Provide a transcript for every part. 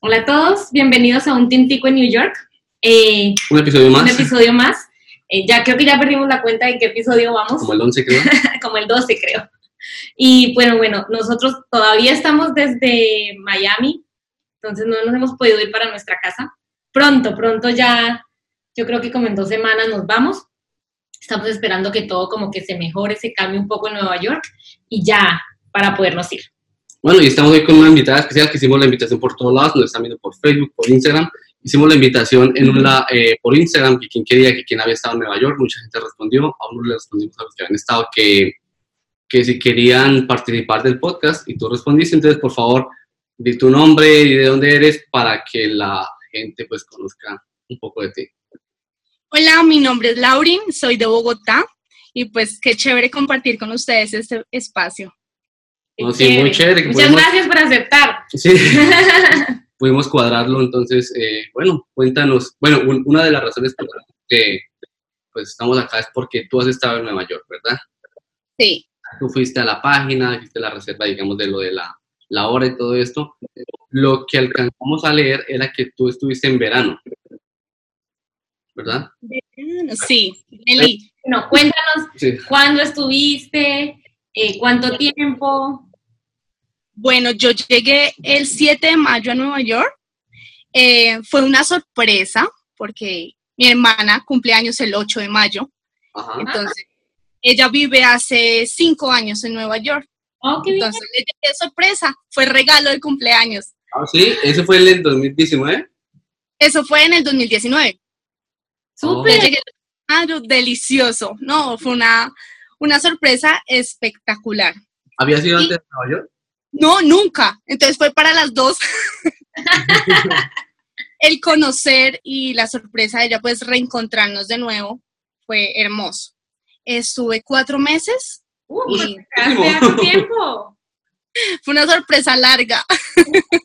Hola a todos, bienvenidos a un Tintico en New York. Eh, Un episodio más. un episodio más. Eh, ya creo que ya perdimos la cuenta de qué episodio vamos, Como el 11, creo. como el 12 creo. Y bueno, bueno, nosotros todavía estamos desde Miami, entonces no nos hemos podido ir para nuestra casa. Pronto, pronto ya, yo creo que como en dos semanas nos vamos. Estamos esperando que todo como que se mejore, se cambie un poco en Nueva York y ya para podernos ir. Bueno, y estamos hoy con una invitada especial que hicimos la invitación por todos lados, nos están viendo por Facebook, por Instagram. Hicimos la invitación en una, eh, por Instagram, que quien quería, que quien había estado en Nueva York, mucha gente respondió, a uno le respondimos a los que habían estado que, que si querían participar del podcast y tú respondiste, entonces por favor, di tu nombre y de dónde eres para que la gente pues conozca un poco de ti. Hola, mi nombre es Laurin, soy de Bogotá y pues qué chévere compartir con ustedes este espacio. No, sí, muy chévere Muchas pudimos- gracias por aceptar. Sí. pudimos cuadrarlo, entonces, eh, bueno, cuéntanos, bueno, un- una de las razones por las que pues estamos acá es porque tú has estado en Nueva York, ¿verdad? Sí, Tú fuiste a la página, hiciste la reserva, digamos, de lo de la, la hora y todo esto. Lo que alcanzamos a leer era que tú estuviste en verano, ¿verdad? sí, Eli. Bueno, cuéntanos Sí. cuándo estuviste, eh, cuánto tiempo. Bueno, yo llegué el 7 de mayo a Nueva York. Eh, fue una sorpresa porque mi hermana cumple años el 8 de mayo. Ajá. Entonces, ella vive hace cinco años en Nueva York. Oh, qué bien. Entonces, le llegué sorpresa. Fue regalo de cumpleaños. Ah, sí, ese fue el del 2019. Eso fue en el 2019. Súper. Llegué algo delicioso. No, fue una, una sorpresa espectacular. ¿Había sido Sí. antes de Nueva York? No, nunca. Entonces fue para las dos. El conocer y la sorpresa de ella, pues reencontrarnos de nuevo, fue hermoso. Estuve cuatro meses, Uh, y hace harto tiempo. fue una sorpresa larga.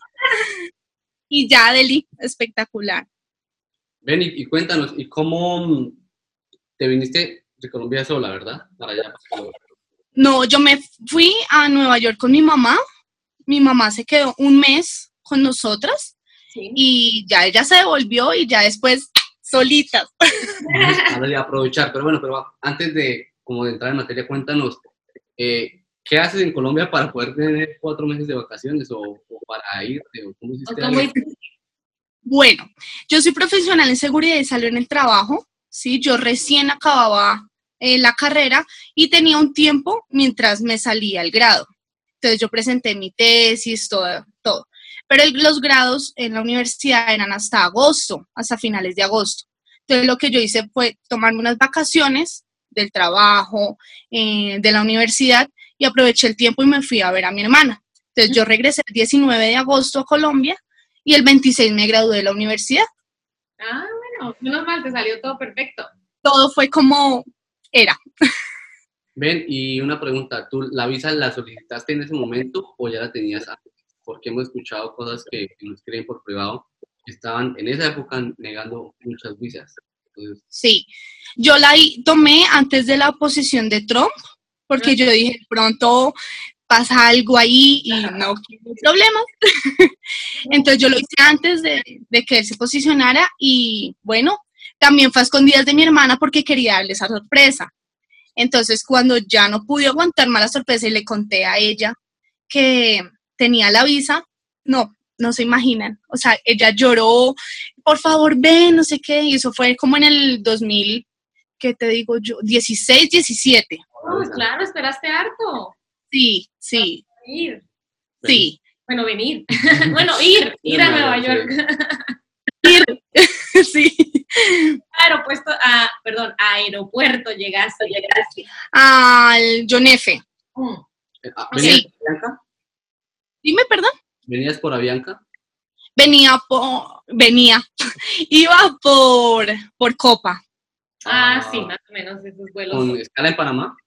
Y ya, Deli, espectacular. Ven y, y cuéntanos, ¿y cómo mm, te viniste de Colombia sola, verdad? Para allá. para- No, yo me fui a Nueva York con mi mamá. Mi mamá se quedó un mes con nosotras Sí. y ya ella se devolvió y ya después solitas. Ya aprovechar, pero bueno, pero antes de, como de entrar en materia, cuéntanos, eh, ¿qué haces en Colombia para poder tener cuatro meses de vacaciones o, o para irte? O ¿Cómo hiciste? Bueno, yo soy profesional en seguridad y salud en el trabajo, ¿sí? Yo recién acababa eh, la carrera y tenía un tiempo mientras me salía el grado. Entonces yo presenté mi tesis, todo, todo. Pero el- los grados en la universidad eran hasta agosto, hasta finales de agosto. Entonces lo que yo hice fue tomarme unas vacaciones del trabajo, eh, de la universidad y aproveché el tiempo y me fui a ver a mi hermana. Entonces yo regresé el 19 de agosto a Colombia y el 26 me gradué de la universidad. Ah, bueno, menos mal, te salió todo perfecto. Todo fue como era. Ven, y una pregunta, ¿tú la visa la solicitaste en ese momento o ya la tenías antes? Porque hemos escuchado cosas que, que nos creen por privado, que estaban en esa época negando muchas visas. Entonces, Sí, yo la tomé antes de la oposición de Trump, porque yo dije, pronto pasa algo ahí y no quiero problemas. Entonces yo lo hice antes de, de que él se posicionara y bueno, también fue a escondidas de mi hermana porque quería darle esa sorpresa. Entonces cuando ya no pude aguantar más la sorpresa y le conté a ella que tenía la visa, no, no se imaginan. O sea, ella lloró, por favor ven, no sé qué, y eso fue como en el 2000, ¿qué te digo yo? 16, 17. Oh, claro, esperaste harto. Sí, sí, Ir. sí. Bueno, venir. bueno, ir, ir a Nueva York. sí. Aeropuerto, ah, perdón, aeropuerto llegaste, llegaste. Al John F. Mm. ah, ¿Venías Sí. por Avianca? Dime, perdón. ¿Venías por Avianca? Venía por, venía, iba por, por Copa. Ah, sí, más o menos esos vuelos. ¿Con escala en Panamá?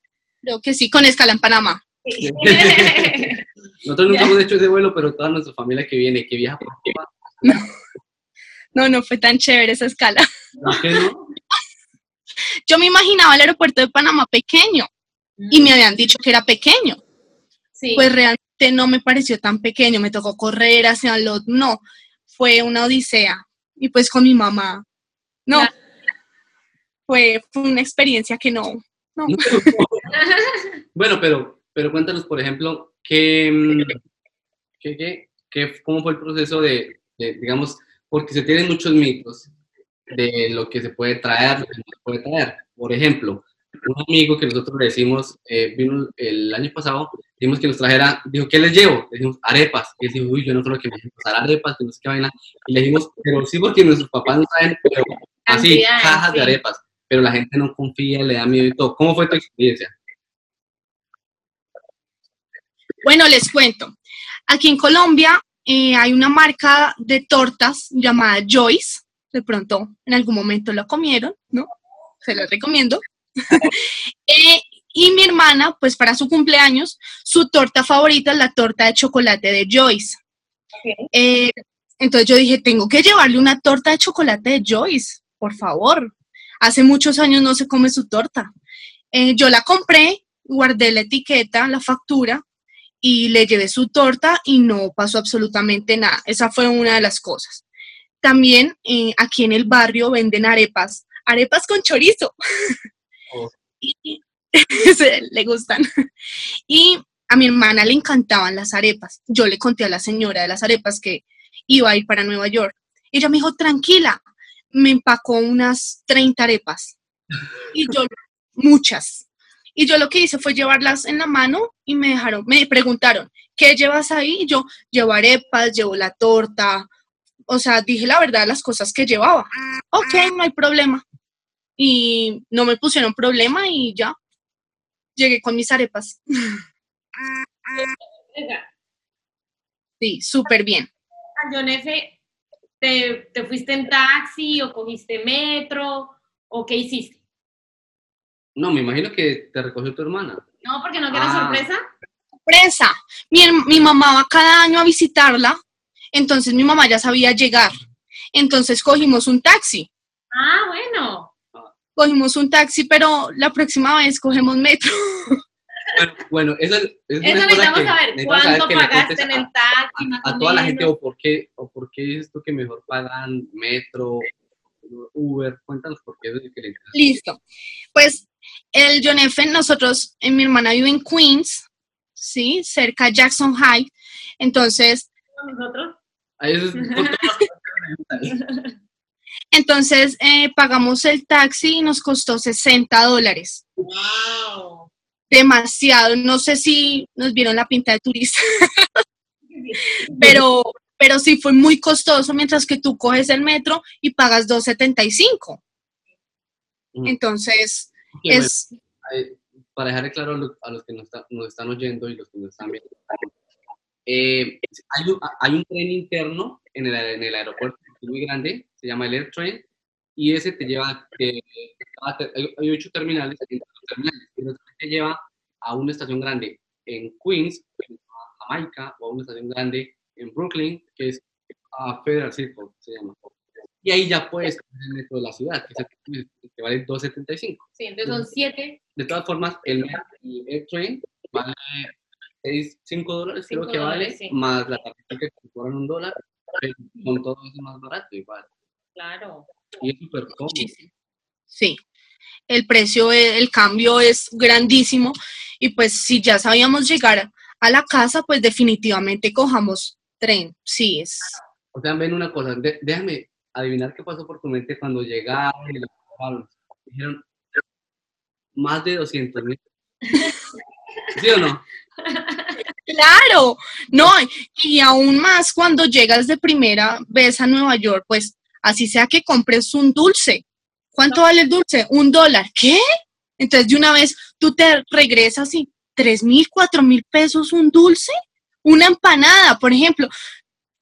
Creo que sí, con escala en Panamá. Sí. Nosotros nunca hemos hecho ese vuelo, pero toda nuestra familia que viene, que viaja por Cuba, No, no fue tan chévere esa escala. ¿por qué no? Yo me imaginaba el aeropuerto de Panamá pequeño y me habían dicho que era pequeño. Sí. Pues realmente no me pareció tan pequeño, me tocó correr hacia los... No, fue una odisea. Y pues con mi mamá. No. Claro. Fue, fue una experiencia que no. No. bueno, pero, pero cuéntanos, por ejemplo, qué, mm, qué, qué- qué- cómo fue el proceso de, de, digamos, porque se tienen muchos mitos de lo que se puede traer, lo que no se puede traer. Por ejemplo, un amigo que nosotros le decimos, eh, vino el año pasado, dijimos que nos trajera, dijo, ¿qué les llevo? Le dijimos, arepas. Y él dijo, uy, yo no creo que me dejen pasar arepas, que no sé qué vaina. Y le dijimos, pero sí, porque nuestros papás nos traen, pero así, cajas de arepas. Pero la gente no confía, le da miedo y todo. ¿Cómo fue tu experiencia? Bueno, les cuento. Aquí en Colombia eh, hay una marca de tortas llamada Joyce. De pronto, en algún momento lo comieron, ¿no? Se los recomiendo. Eh, y mi hermana, pues para su cumpleaños, su torta favorita es la torta de chocolate de Joyce. Eh, entonces yo dije, tengo que llevarle una torta de chocolate de Joyce, por favor. Hace muchos años no se come su torta. Eh, yo la compré, guardé la etiqueta, la factura, y le llevé su torta y no pasó absolutamente nada. Esa fue una de las cosas. También eh, aquí en el barrio venden arepas, arepas con chorizo. Oh. Y- le gustan. Y a mi hermana le encantaban las arepas. Yo le conté a la señora de las arepas que iba a ir para Nueva York. Ella me dijo, tranquila, me empacó unas 30 arepas. Y yo, muchas. Y yo lo que hice fue llevarlas en la mano y me dejaron, me preguntaron, ¿qué llevas ahí? Y yo, llevo arepas, llevo la torta. O sea, dije la verdad las cosas que llevaba. Ok, no hay problema. Y no me pusieron problema y ya. Llegué con mis arepas. Sí, súper bien. F., ¿te, te fuiste en taxi o cogiste metro o qué hiciste? No, me imagino que te recogió tu hermana. No, porque no que era Ah. sorpresa. Sorpresa. Mi, mi mamá va cada año a visitarla, entonces mi mamá ya sabía llegar. Entonces cogimos un taxi. Ah, bueno. Cogimos un taxi, pero la próxima vez cogemos metro. Bueno, bueno eso es, es Eso necesitamos que saber necesitamos cuánto que pagaste en el taxi, a, a toda la gente o por qué o por qué es esto que mejor pagan metro, Uber, cuéntanos por qué es diferente. Listo. Pues el John F., nosotros, eh, mi hermana vive en Queens, ¿sí? Cerca de Jackson High. Entonces, Nosotros. Entonces eh, pagamos el taxi y nos costó 60 dólares. Wow. Demasiado. No sé si nos vieron la pinta de turista, pero, pero sí fue muy costoso mientras que tú coges el metro y pagas 2.75. Mm. Entonces, es... para dejarle claro a los, que nos, está- nos están oyendo y los que nos están viendo, eh, hay, un, hay un tren interno en el, en el aeropuerto muy grande, se llama el Air Train, y ese te lleva, te- hay, ocho terminales, terminales, te lleva a una estación grande en Queens, en Jamaica, o a una estación grande en Brooklyn, que es a Federal Circle, se llama. Y ahí ya puedes el metro de la ciudad, que, es el que- que vale 2.75. Sí, entonces son siete. De todas formas, el, el Air Train vale 5 dólares, creo Cinco que vale, sí. más la tarjeta que te cobran un dólar, pero con todo eso es más barato igual. Claro. Y es súper cómodo. Sí, el precio, e- el cambio es grandísimo y pues si ya sabíamos llegar a la casa, pues definitivamente cojamos tren. Sí, es... O sea, ven una cosa, de- déjame adivinar qué pasó por tu mente cuando llegaron y. Dijeron, más de 200 mil. ¿Sí o no? Claro, no, y aún más cuando llegas de primera vez a Nueva York, pues así sea que compres un dulce. ¿Cuánto vale el dulce? Un dólar. ¿Qué? Entonces de una vez tú te regresas y tres mil, cuatro mil pesos un dulce, una empanada, por ejemplo.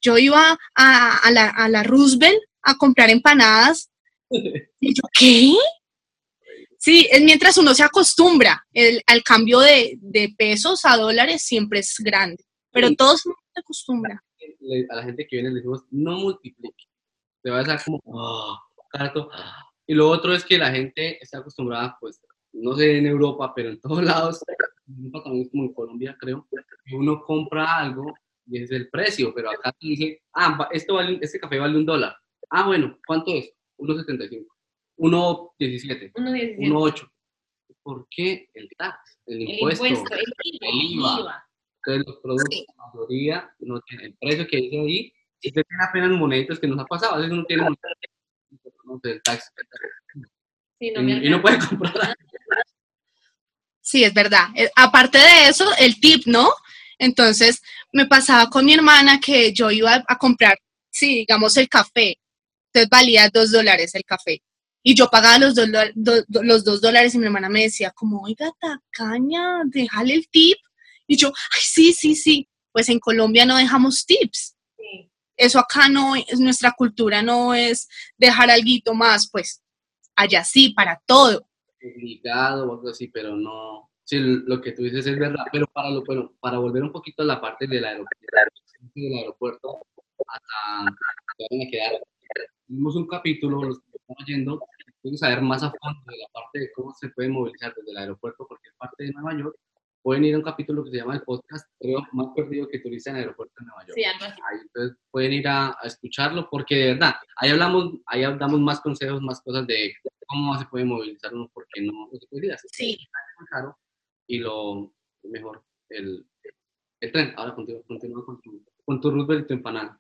Yo iba a, a la, a la Roosevelt a comprar empanadas y yo, ¿qué? Sí, es mientras uno se acostumbra, el, al cambio de, de pesos a dólares siempre es grande, pero Sí. todos se acostumbran. A la gente que viene le decimos, no multiplique. Te va a estar como, "Ah, barato". Y lo otro es que la gente está acostumbrada, pues, no sé en Europa, pero en todos lados, también como en Colombia, creo, uno compra algo y es el precio, pero acá dice, ah, esto vale, este café vale un dólar. Ah, bueno, ¿cuánto es? 1.75, 1.17, 1.17. 1.8. ¿Por qué el tax, el El impuesto? impuesto, el IVA. el IVA. Entonces los productos, Sí. la mayoría, no tienen el precio que dice ahí, si usted tiene apenas moneditos que nos ha pasado, a veces uno tiene no el tax, Sí, no me y, y no puede comprar. Sí, es verdad. Eh, aparte de eso, el tip, ¿no? Entonces, me pasaba con mi hermana que yo iba a comprar, sí, digamos, el café. Entonces valía dos dólares el café. Y yo pagaba los do- do- los dos dólares y mi hermana me decía, como, oiga, tacaña, déjale el tip. Y yo, ay, sí, sí, sí. Pues en Colombia no dejamos tips. Sí. Eso acá no es, nuestra cultura no es dejar algo más, pues allá sí, para todo. obligado o algo así, pero no. Sí, lo que tú dices es verdad, pero para lo bueno, para volver un poquito a la parte del aeropuerto, del aeropuerto hasta a quedar. Tuvimos un capítulo, los que están oyendo, quieren saber más a fondo de la parte de cómo se puede movilizar desde el aeropuerto, porque es parte de Nueva York. Pueden ir a un capítulo que se llama el podcast, creo, más perdido que turista en el aeropuerto de Nueva York. Sí, algo así. Ahí entonces pueden ir a, a escucharlo porque de verdad, ahí hablamos, ahí damos más consejos, más cosas de cómo se puede movilizar uno porque no, no se puede ir así. Sí. Es caro y lo mejor, el, el tren. Ahora continúa, continúa con, tu, con tu Roosevelt y tu empanada.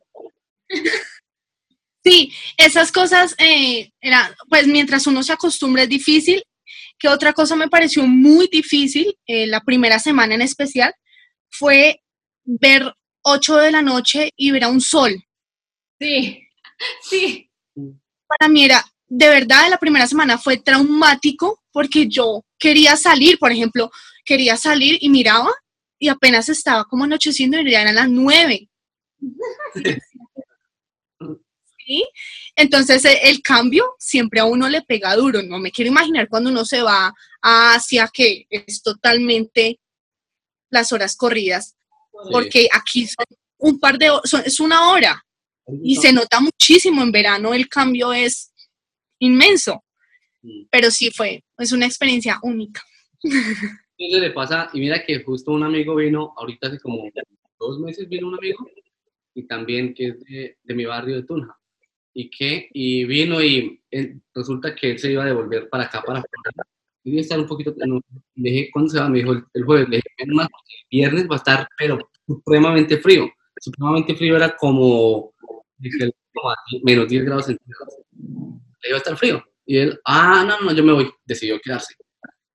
Sí, esas cosas, eh, era, pues mientras uno se acostumbra es difícil. Que otra cosa me pareció muy difícil, eh, la primera semana en especial, fue ver 8 de la noche y ver a un sol. Sí, sí. Para mí era, de verdad, la primera semana fue traumático porque yo quería salir, por ejemplo, quería salir y miraba y apenas estaba como anocheciendo y ya eran las 9. ¿sí? Entonces e- el cambio siempre a uno le pega duro, no me quiero imaginar cuando uno se va hacia que es totalmente las horas corridas, porque aquí son un par de horas, es una hora y se nota muchísimo en verano, el cambio es inmenso, pero sí fue, es una experiencia única. Entonces le pasa, y mira que justo un amigo vino, ahorita hace como dos meses vino un amigo, y también que es de, de mi barrio de Tunja, y que, y vino y él- resulta que él se iba a devolver para acá, para Florida, y estar un poquito, no, le dije, ¿cuándo se va? Me dijo el, el jueves, le dije, "Menos mal, porque el viernes va a estar, pero supremamente frío, supremamente frío era como, dije, como menos 10 grados centígrados, le iba a estar frío, y él, ah, no, no, yo me voy, decidió quedarse,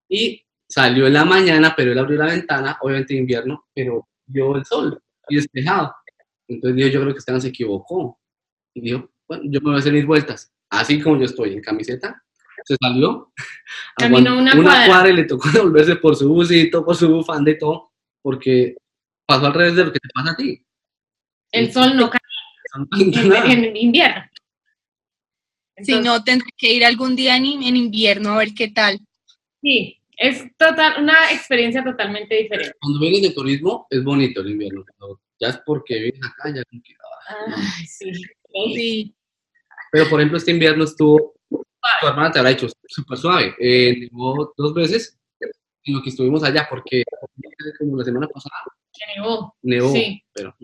y salió en la mañana, pero él abrió la ventana, obviamente de invierno, pero vio el sol y despejado. Entonces dijo, yo creo que Esteban se equivocó. Y dijo, bueno, yo me voy a hacer mis vueltas, así como yo estoy en camiseta. Se salió, Caminó una cuadra. y le tocó devolverse por su busito, por su bufanda y todo, porque pasó al revés de lo que te pasa a ti. El sol no cae No en, invierno. Si no, tendré que ir algún día en, en invierno a ver qué tal. Sí, es total, una experiencia totalmente diferente. Cuando vienes de turismo, es bonito el invierno. pero ya es porque vienes acá, ya ah, Ay, sí. Sí, Pero, por ejemplo, este invierno estuvo, tu hermana te habrá dicho, súper suave. Eh, nevó dos veces en lo que estuvimos allá, porque como la semana pasada Que nevó. nevó, Sí. pero,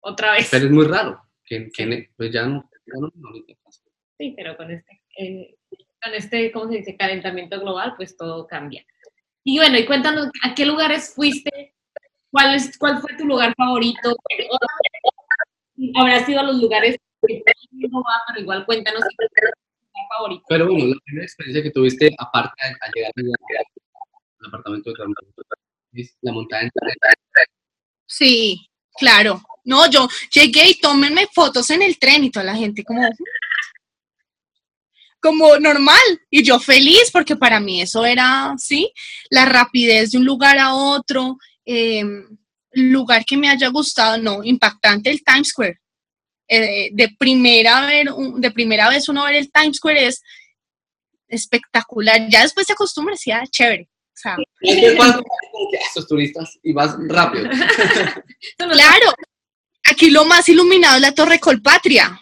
Otra vez. pero es muy raro. Que, que pues ya no, ya no, ahorita. Sí, pero con este, eh, con este, ¿cómo se dice? Calentamiento global, pues todo cambia. Y bueno, y cuéntanos, ¿a qué lugares fuiste? ¿Cuál, es, cuál fue tu lugar favorito? Habrás ido a los lugares va, pero igual cuéntanos favorito. Pero bueno, la primera experiencia que tuviste, aparte de al llegar al apartamento de es la montaña. sí, claro. No, yo llegué y tómenme fotos en el tren y toda la gente como, como normal. Y yo feliz porque para mí eso era, sí, la rapidez de un lugar a otro, eh, lugar que me haya gustado, no, impactante el Times Square. Eh, de, primera ver, un- de primera vez uno ver el Times Square es espectacular. Ya después se acostumbra, sí, ah, chévere. O sea, ¿Cuánto? Como que, "Ah, Estos turistas y vas rápido. Claro, aquí lo más iluminado es la Torre Colpatria.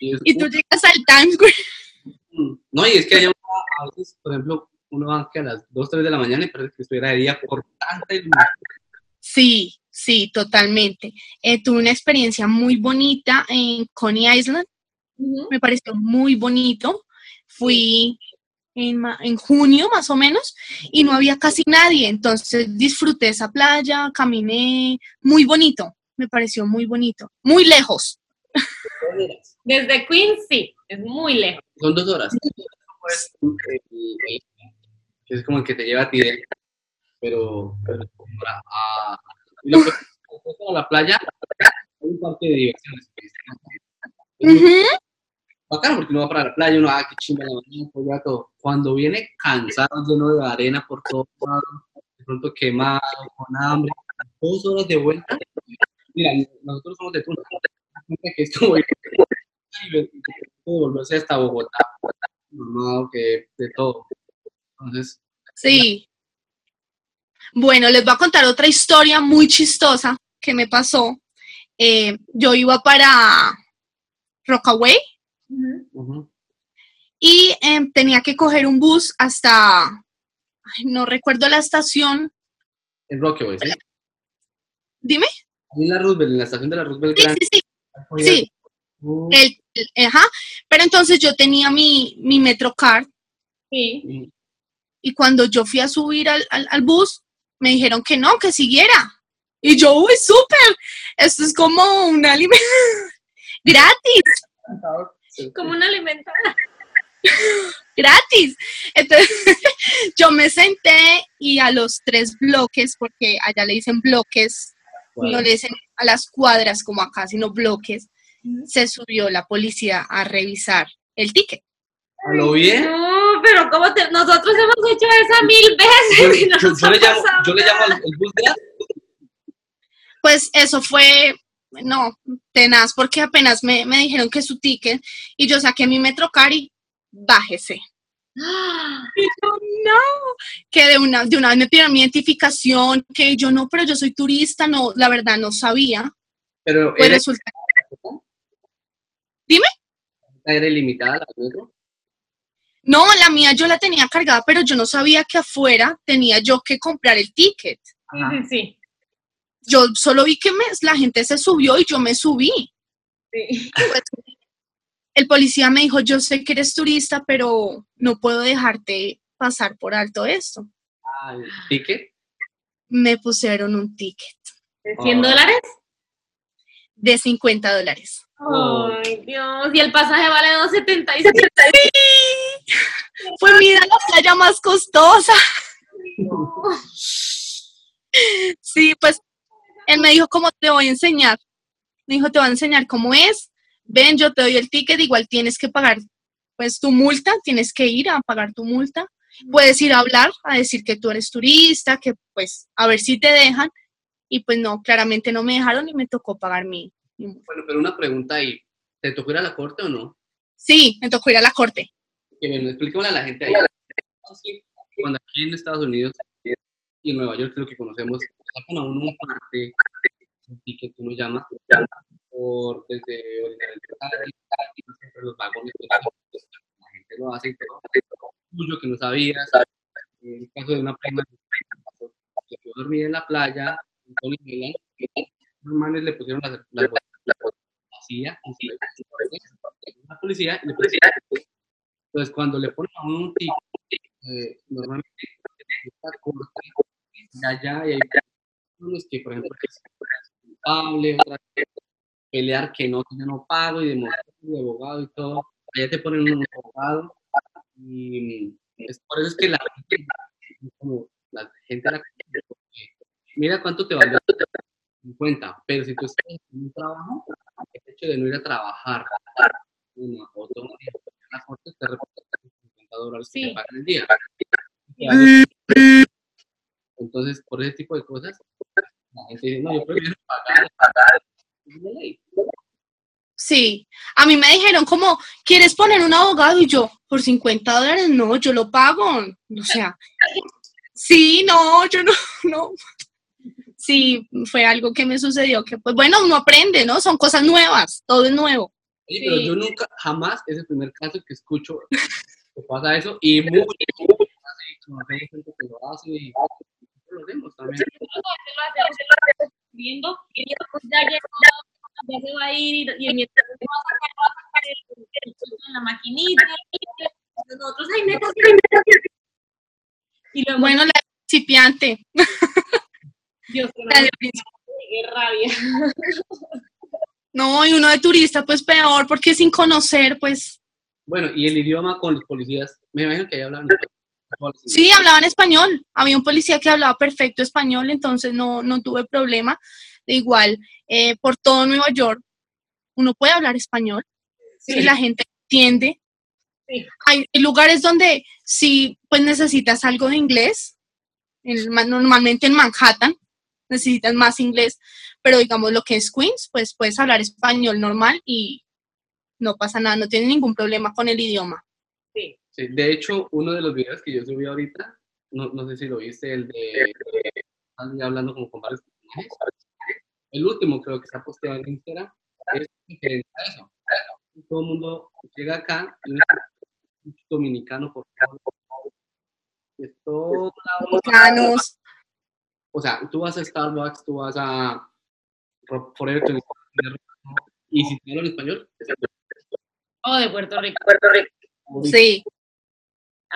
Y es- Y tú llegas al Times Square. No, y es que hay a veces, por ejemplo, uno va que a las 2, 3 de la mañana y parece que estuviera de día por tanta iluminación. Sí, Sí, totalmente. Eh, tuve una experiencia muy bonita en Coney Island. Me pareció muy bonito. Fui en, ma- en junio más o menos y no había casi nadie. Entonces disfruté esa playa, caminé. Muy bonito. Me pareció muy bonito. Muy lejos. Desde Queens, sí, es muy lejos. Son dos horas. Es como el que te lleva a ti, de- pero, pero a, a- y lo que a la playa hay un parque de diversiones. Ujú. bacano porque uno va para la playa, uno, ah, qué chimba la mañana, todo ya todo. Cuando viene cansado, lleno de arena por todos lados, de pronto quemado, con hambre, dos horas de vuelta. Mira, nosotros somos de Tuna, que es como ir y de- de volverse hasta Bogotá, mamado, que de todo. Entonces, Sí. Bueno, les voy a contar otra historia muy chistosa que me pasó. Eh, yo iba para Rockaway y em, tenía que coger un bus hasta, ay, no recuerdo la estación. en Rockaway, ¿sí? Dime. En la Roosevelt, en la estación de la Roosevelt Sí, sí, sí. sí. Uh, El, el- ajá. Pero entonces yo tenía mi, mi Metrocard Sí. y- y cuando yo fui a subir al, al- al bus, me dijeron que no, que siguiera. Y yo, uy, súper, esto es como un alimento gratis, Como un alimento. gratis. Entonces yo me senté y a los tres bloques, porque allá le dicen bloques, no le dicen a las cuadras como acá, sino bloques, se subió la policía a revisar el ticket. ¿A lo bien? Pero ¿cómo te... Nosotros hemos hecho esa mil Yo, veces y yo- le llamo, pasado yo le llamo al el bus gratis. Pues eso fue, no, tenaz, porque apenas me, me dijeron que su ticket y yo saqué mi Metrocar y bájese. nada. Y yo, no, que de una, de una vez me pidieron mi identificación, que yo no, pero yo soy turista, no, la verdad no sabía. Pero Pues resulta, era ilimitada la metro. No, la mía yo la tenía cargada, pero yo no sabía que afuera tenía yo que comprar el ticket. Sí, sí, sí. Yo solo vi que me- la gente se subió y yo me subí. sí. Pues, el policía me dijo, yo sé que eres turista, pero no puedo dejarte pasar por alto esto. Ah, el ticket. Me pusieron un ticket ¿De 100 Oh. dólares? de 50 dólares. Oh. Ay, Dios. Y el pasaje vale 2.77. Fue mira la playa más costosa. Sí, pues él me dijo, ¿cómo te voy a enseñar? Me dijo, te voy a enseñar cómo es. Ven, yo te doy el ticket, igual tienes que pagar pues tu multa, tienes que ir a pagar tu multa. Puedes ir a hablar, a decir que tú eres turista, que pues a ver si te dejan. Y pues no, claramente no me dejaron y me tocó pagar mi, mi multa. Bueno, pero una pregunta ahí. ¿Te tocó ir a la corte o no? Sí, me tocó ir a la corte. Que bueno, expliquémosle a la gente ahí. Cuando aquí en Estados Unidos y en Nueva York, lo que conocemos, sacan a uno un parte, un ticket uno llama, por desde orinar el siempre los vagones, pues, la gente lo hace y todo, tuyo que no sabías. En el caso de una prima, que yo dormí en la playa, en Tony los manes le pusieron las, las vacías, y la policía, y le pusieron entonces, cuando le ponen a un ticket, eh, normalmente está ya, y hay unos que, por ejemplo, es culpable, pelear que no, yo no pago y demostrar de abogado y todo. Allá te ponen un abogado y es por eso es que la gente, como la gente la mira cuánto te vale 50, pero si tú estás en un trabajo, el hecho de no ir a trabajar, una o dos días la corte te representa 50 dólares que Sí. te pagan el día. Entonces, por ese tipo de cosas, la gente dice, no, yo prefiero pagar, pagar. Sí, a mí me dijeron como, ¿quieres poner un abogado? Y yo, por 50 dólares, no, yo lo pago. O sea, sí, no, yo no, no. Sí, fue algo que me sucedió que, pues bueno, uno aprende, ¿no? Son cosas nuevas, todo es nuevo. Oye, pero Sí. yo nunca, jamás, es el primer caso que escucho que pasa eso, y ve gente que lo hace, y nosotros lo hacemos también. viendo, y ya llegó, ya se va a ir, y, y mientras se va a sacar, va a sacar el, el, en la maquinita, nosotros, ay, neta, y luego, bueno, la principiante. Dios, qué rabia. No, y uno de turista, pues peor, porque sin conocer, pues. Bueno, y el idioma con los policías, me imagino que ahí hablan. Sí, hablaban español. Había un policía que hablaba perfecto español, entonces no, no tuve problema. De igual, eh, por todo Nueva York, uno puede hablar español sí. y la gente entiende. Sí. Hay lugares donde si pues necesitas algo de inglés, normalmente en Manhattan necesitas más inglés, pero digamos lo que es Queens, pues puedes hablar español normal y no pasa nada, no tienes ningún problema con el idioma. Sí. sí. De hecho, uno de los videos que yo subí ahorita, no, no sé si lo viste, el de, hablando como con varios el último creo que está posteado en Instagram, es diferente a eso. Todo el mundo llega acá y un dominicano por favor. Es todo Dominicanos. O sea, tú vas a Starbucks, tú vas a Forever y si te hablan español, es Oh, de Puerto Rico. Puerto Rico. Sí.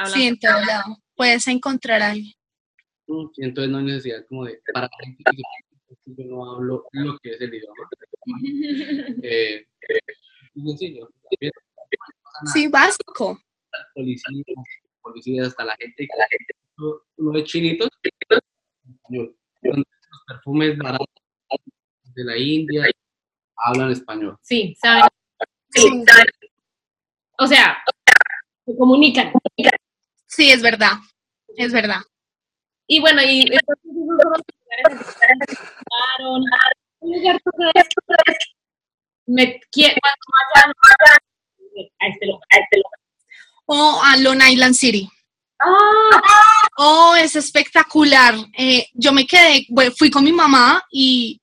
Sí, en todo lado. Puedes encontrar a alguien. Y entonces no hay necesidad como de, para yo no hablo lo que es el idioma. eh, eh, sencillo. Sí, básico. Policías, policías, hasta la gente, la gente de chinitos, español. Los perfumes baratos de la India hablan español. Sí, saben. Sí, O sea, se comunican. Sí, es verdad. Es verdad. Y bueno, y me este este. O a Long Island City. ¡Ah! Oh, es espectacular. Eh, yo me quedé, fui con mi mamá y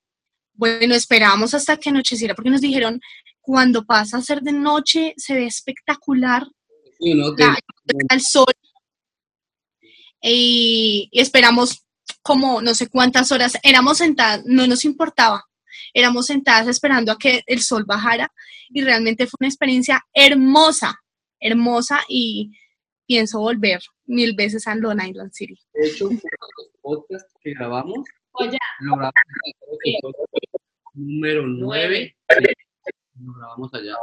bueno, esperamos hasta que anocheciera porque nos dijeron, cuando pasa a ser de noche se ve espectacular. Sí, ¿no? el sol. Y, y esperamos como no sé cuántas horas, éramos sentadas, no nos importaba, éramos sentadas esperando a que el sol bajara y realmente fue una experiencia hermosa, hermosa y pienso volver mil veces a Long Island City. De hecho, uno de los podcasts que grabamos. Lo grabamos en el número 9, lo grabamos allá.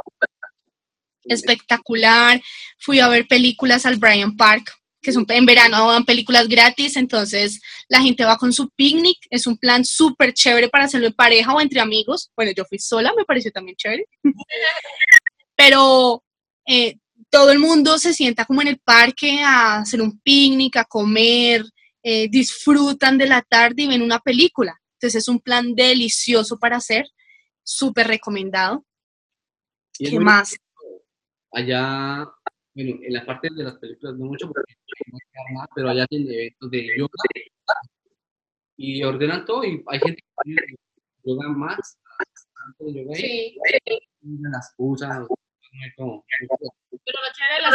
Espectacular. Fui a ver películas al Bryant Park, que son en verano dan películas gratis, entonces la gente va con su picnic, es un plan súper chévere para hacerlo en pareja o entre amigos. Bueno, yo fui sola, me pareció también chévere. Pero eh, todo el mundo se sienta como en el parque a hacer un picnic, a comer, eh, disfrutan de la tarde y ven una película. Entonces es un plan delicioso para hacer, súper recomendado. ¿Qué más? Allá, bueno, en la parte de las películas no mucho, porque no nada, pero allá tienen eventos de yoga y ordenan todo y hay gente que yoga más, yoga Sí. y las como. Pero lo chévere de las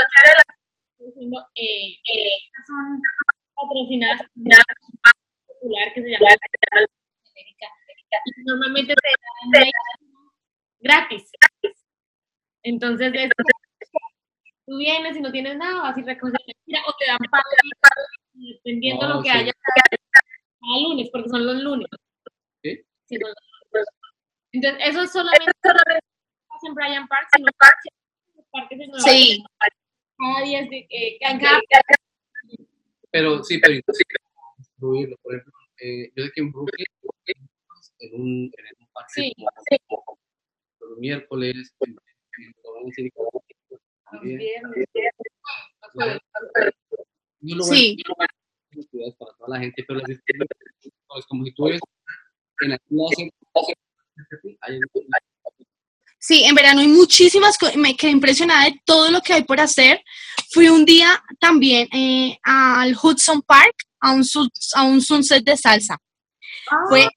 eh, eh, son patrocinadas por una popular que se llama América. Y normalmente te dan gratis. Entonces, es, tú vienes y no tienes nada, vas y recoges o te dan pago dependiendo No, lo que sí. haya cada lunes, porque son los lunes. ¿Sí? Sí, son los lunes. Entonces, eso es solamente pasa en Bryant Park, sino en los parques de Nueva Sí. Cada día es de, eh, en cada Pero sí, pero distribuirlo. Por ejemplo, eh, yo sé que en Brooklyn, en un, en un parque Sí, como los miércoles, en, en también. viernes. Claro. Y un lugar- Sí. actividades para toda la gente, pero es como si tú ves en Sí, en verano hay muchísimas cosas, me quedé impresionada de todo lo que hay por hacer. Fui un día también eh, al Hudson Park a un, sun- a un sunset de salsa. Fue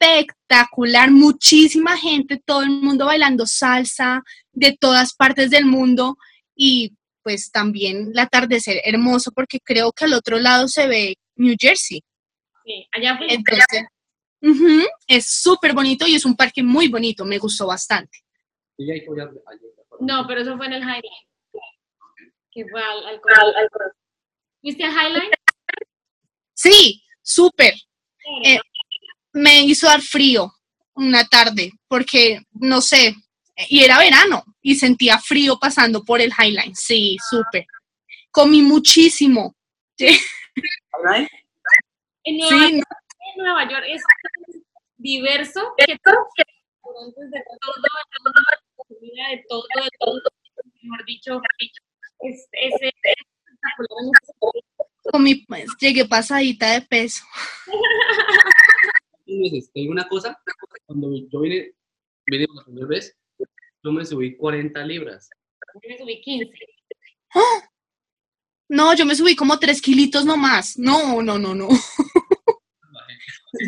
espectacular, muchísima gente, todo el mundo bailando salsa de todas partes del mundo y pues también el atardecer hermoso porque creo que al otro lado se ve New Jersey. Sí, allá fui. Entonces, Es súper bonito y es un parque muy bonito, me gustó bastante. No, pero eso fue en el Highline. Que fue al, al colegio. ¿Viste el Highline? Sí, súper. Eh, me hizo dar frío una tarde porque, no sé, y era verano y sentía frío pasando por el Highline. Sí, súper. Comí muchísimo. ¿Alright? En Nueva, Sí, en Nueva York es tan diverso que restaurantes de todo, de todo, comida de todo, de todo, mejor dicho, es, es, es espectacular en ese sentido. comí, pues, llegué pasadita de peso. Entonces, te digo una cosa, cuando yo vine, vine por la primera vez, yo me subí 40 libras. Yo me subí 15. No, yo me subí como tres kilitos nomás. No, no, no, no.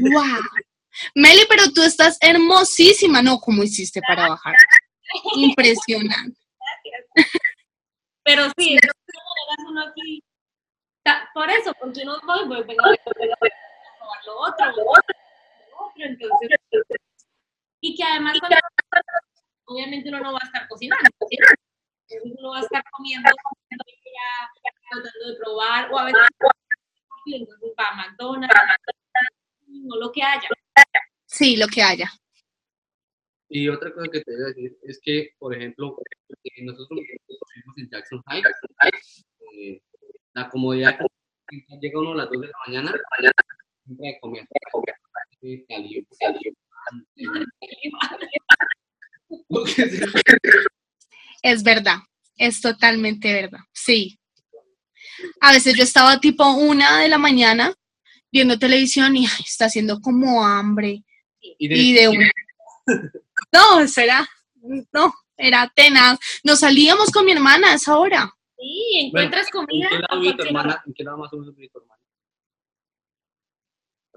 Wow. Meli, pero tú estás hermosísima. No, ¿cómo hiciste para bajar? Impresionante. Pero sí, maneras uno aquí, por eso, porque uno voy, voy, voy, voy a probar lo otro, lo otro, lo otro, entonces, y que además, cuando- obviamente uno no va a estar cocinando, entonces uno va a estar comiendo, ya, tratando de probar, o a veces, entonces va a McDonald's, no lo que haya. Sí, lo que haya. Y otra cosa que te voy a decir es que, por ejemplo, eh, nosotros vivimos en Jackson Heights, eh, la comodidad que llega uno a las 2 de la mañana, siempre de comer. Caliente. Es verdad. Es totalmente verdad. Sí. A veces yo estaba tipo una de la mañana viendo televisión y ay, está haciendo como hambre. Y de- Y de una. No, eso era. No, era tenaz. Nos salíamos con mi hermana a esa hora. Sí, encuentras ¿En comida. qué a lado vive tu hermana? ¿En qué lado más o menos vive tu hermana?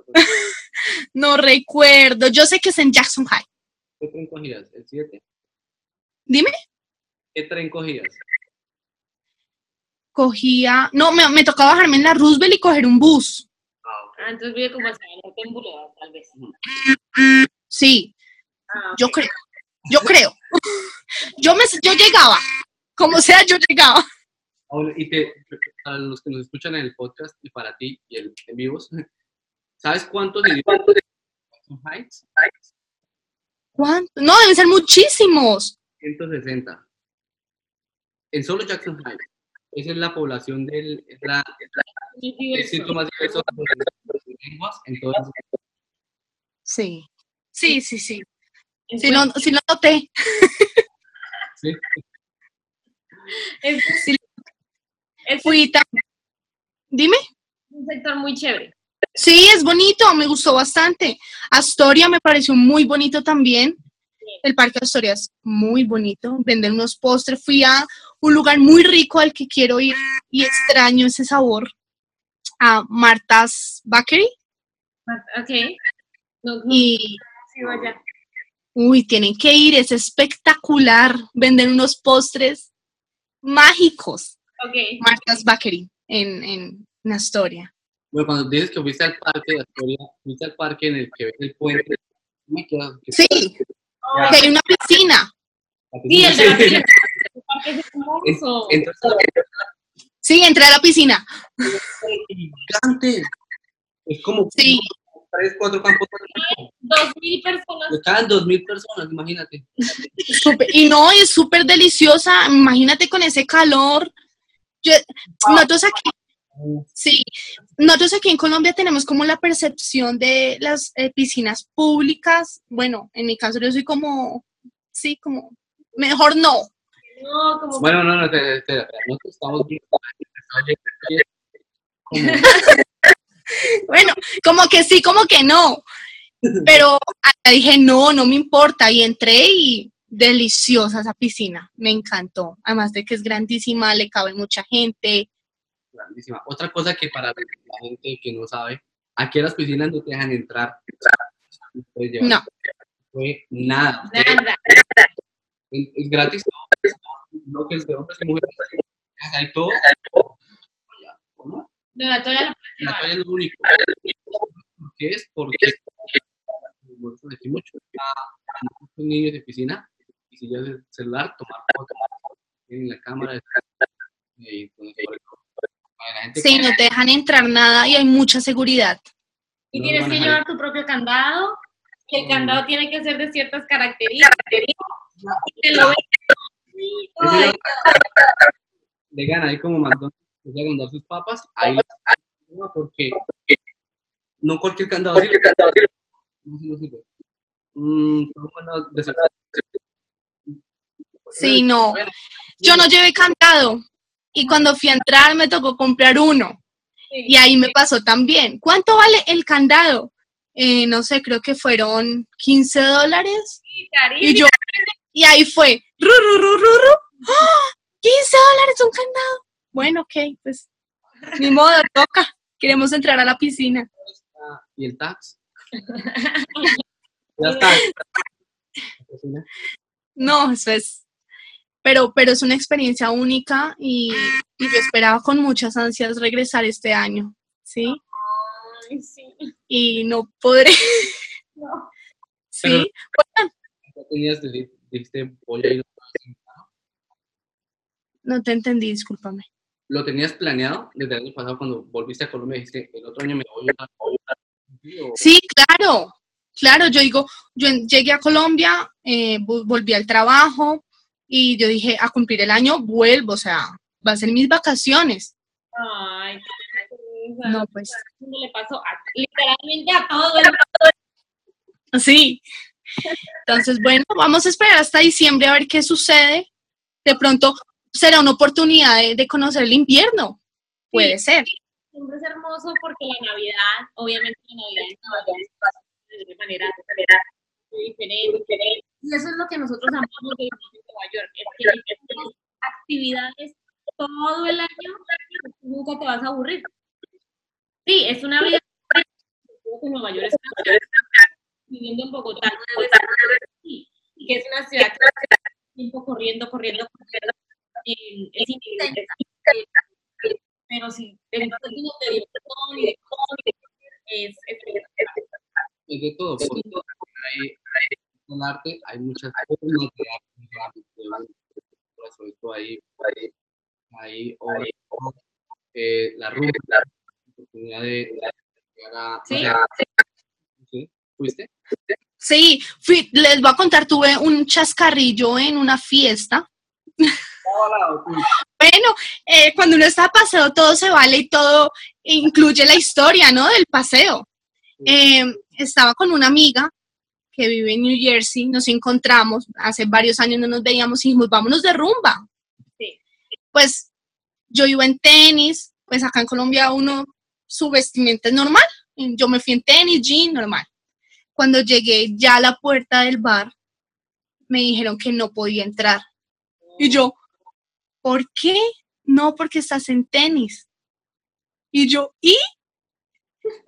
No recuerdo. Yo sé que es en Jackson High. ¿Qué tren cogías? ¿El 7? Dime. ¿Qué tren cogías? Cogía. No, me, me tocaba bajarme en la Roosevelt y coger un bus. Ah, ok. Ah, entonces vive como en tal vez. Sí, Ah, yo creo. Yo creo. Yo, me, yo llegaba. Como sea, yo llegaba. Y te, para los que nos escuchan en el podcast y para ti y el en vivos, ¿sabes cuántos idiomas de Jackson Heights? ¿Cuánto? No, deben ser muchísimos. 160. En solo Jackson Heights. Esa es la población del, es la, Muy el diverso. sitio más diverso de lenguas en todo el Sí. Sí, sí, sí. Si no, si no noté. ¿sí? Es, Sí. Dime. un sector muy chévere. Sí, es bonito, me gustó bastante. Astoria me pareció muy bonito también. El parque de Astoria es muy bonito. Venden unos postres. Fui a un lugar muy rico al que quiero ir y extraño ese sabor. A Marta's Bakery. Ok. No, no Y, he sido allá. Uy, tienen que ir, es espectacular. Venden unos postres mágicos. Ok. Marta's Bakery en, en, en Astoria. Bueno, cuando dices que fuiste al parque de Astoria, fuiste al parque en el que ves el puente, Sí, Oh, que hay una piscina. la sí, el de la piscina- piscina. El parque es hermoso. Entonces, Sí, entré a la piscina. gigante. Es como Sí. tres, cuatro campos. Dos mil personas. Caen dos mil personas, imagínate. Y no, es súper deliciosa. Imagínate con ese calor. Yo, nosotros aquí, sí, nosotros aquí en Colombia tenemos como la percepción de las eh, piscinas públicas. Bueno, en mi caso yo soy como, sí, como, mejor no. No, como Bueno, no, no, espera, espera, espera. Nosotros estamos bien. Como- Bueno, como que sí, como que no. Pero dije, no, no me importa. Y entré y deliciosa esa piscina. Me encantó. Además de que es grandísima, le cabe mucha gente. grandísima. Otra cosa que para la gente que no sabe, aquí a las piscinas no te dejan entrar. No. No. Fue nada. nada. Es, es gratis. No que es de hombres y mujeres. Hay todo. ¿Cómo? No, la toalla la toalla es lo único. ¿Por qué es? Porque aquí mucho. A muchos niños de piscina, y si ya el celular, tomar fotos en la cámara. Y entonces, para la Sí, que- no te dejan entrar nada y hay mucha seguridad. Y No tienes que llevar tu propio candado. Y el Mm. candado tiene que ser de ciertas características. Y te lo ahí como McDonald's, que llegan a dar sus papas, ahí porque no cualquier candado sirve. Sí, no. Mm. Sí, no. Yo no llevé candado y cuando fui a entrar me tocó comprar uno y ahí me pasó también. ¿Cuánto vale el candado? Eh, no sé, creo que fueron 15 dólares y yo y ahí fue ru, ru, ru, ru, ru. ¡Ah! 15 dólares un candado. Bueno, ok, pues ni modo, toca. Queremos entrar a la piscina. ¿Y el tax? Ya está. No, eso es. Pero, pero es una experiencia única y, y yo esperaba con muchas ansias regresar este año, ¿sí? Ay, sí. Y no podré. No. Sí, bueno, Ya tenías, dijiste, dijiste, voy a ir. no te entendí, discúlpame. ¿Lo tenías planeado desde el año pasado cuando volviste a Colombia? Dijiste, el otro año me voy a Sí, claro, claro, yo digo, yo llegué a Colombia, eh, vo- volví al trabajo y yo dije, a cumplir el año vuelvo, o sea, va a ser mis vacaciones. Ay. No, pues, le pasó a- literalmente a todo el mundo. sí. Entonces, bueno, vamos a esperar hasta diciembre a ver qué sucede. De pronto será una oportunidad de, de conocer el invierno. Puede ser. Siempre es hermoso porque la Navidad, obviamente la Navidad es de una manera muy diferente. Y eso es lo que nosotros amamos de Nueva York, es que tenemos actividades todo el año, nunca te vas a aburrir. Sí, es una vida que Nueva York es una ciudad, viviendo en Bogotá, que es una ciudad que tiempo corriendo, corriendo, corriendo, es intensa. Pero sí, en términos de de es, es, es, Es de todo, porque en el arte hay muchas formas de arte, sobre todo ahí, ahí, eh, la rumba, la oportunidad de, Sí, ¿sí? ¿Fuiste? Sí, fui- les voy a contar, tuve un chascarrillo en una fiesta. Bueno, eh, cuando uno está de paseo todo se vale y todo incluye la historia, ¿no? Del paseo. Eh, estaba con una amiga que vive en New Jersey, nos encontramos, hace varios años no nos veíamos y dijimos, vámonos de rumba. Sí. Pues yo iba en tenis, pues acá en Colombia uno, su vestimenta es normal, yo me fui en tenis, jean, normal. Cuando llegué ya a la puerta del bar, me dijeron que no podía entrar. Y yo, ¿por qué? No, porque estás en tenis. Y yo, ¿y?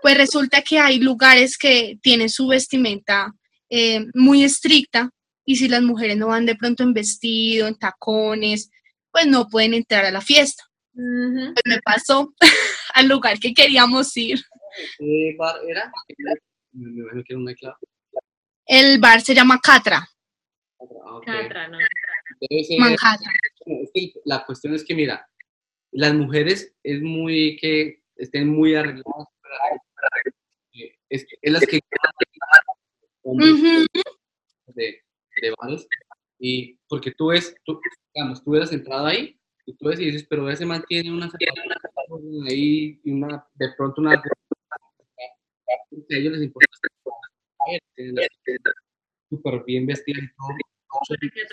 Pues resulta que hay lugares que tienen su vestimenta eh, muy estricta y si las mujeres no van de pronto en vestido, en tacones, pues no pueden entrar a la fiesta. Pues me pasó al lugar que queríamos ir. ¿Qué bar era? Me imagino que era. El bar se llama Catra, Ah. Catra, ¿no? Debe ser- Manhattan. Es que la cuestión es que, mira, las mujeres es muy que estén muy arregladas. para- eh, Es, es las que hombres de, de bares. Y porque tú ves, tú, digamos, tú hubieras entrado ahí y tú ves y dices, pero ese man tiene una ahí y una, de pronto una. A ellos les importa. Súper bien vestidas y todo. Que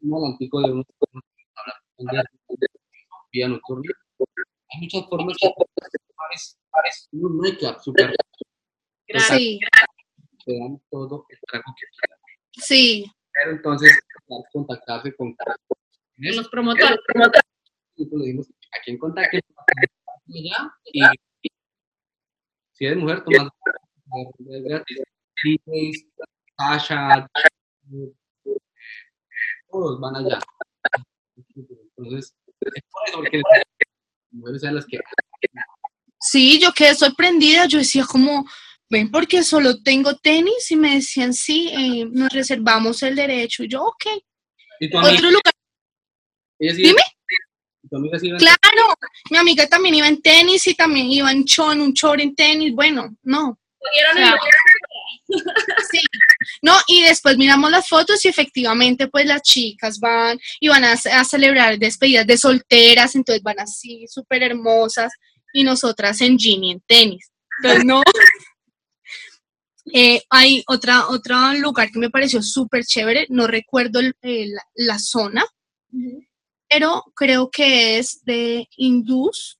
un adelantico de uno de vida nocturna. Hay muchas formas de bares, un nightclub súper Gracias. Te dan todo el trago que quieran. sí. Pero entonces, que contactarse con los promotores. Nosotros le dimos a quien contacte y si eres mujer, tomas es gratis. Sasha, todos van allá. Entonces, es por eso, porque las las que Sí, yo quedé sorprendida, yo decía como, ven, porque solo tengo tenis y me decían, sí, eh, nos reservamos el derecho. Y yo, ok. ¿Y tu amiga? Otro lugar, ¿Ella sí- Dime. ¿Tu amiga sí iba en- claro, mi amiga también iba en tenis y también iba en chon, un short en tenis. Bueno, no, Cogieron el Claro. lugar. Sí, no, y después miramos las fotos y efectivamente pues las chicas van y van a, a celebrar despedidas de solteras, entonces van así súper hermosas y nosotras en jean y en tenis. Entonces no. Eh, hay otra, otro lugar que me pareció súper chévere, no recuerdo el- la, la zona, pero creo que es de hindús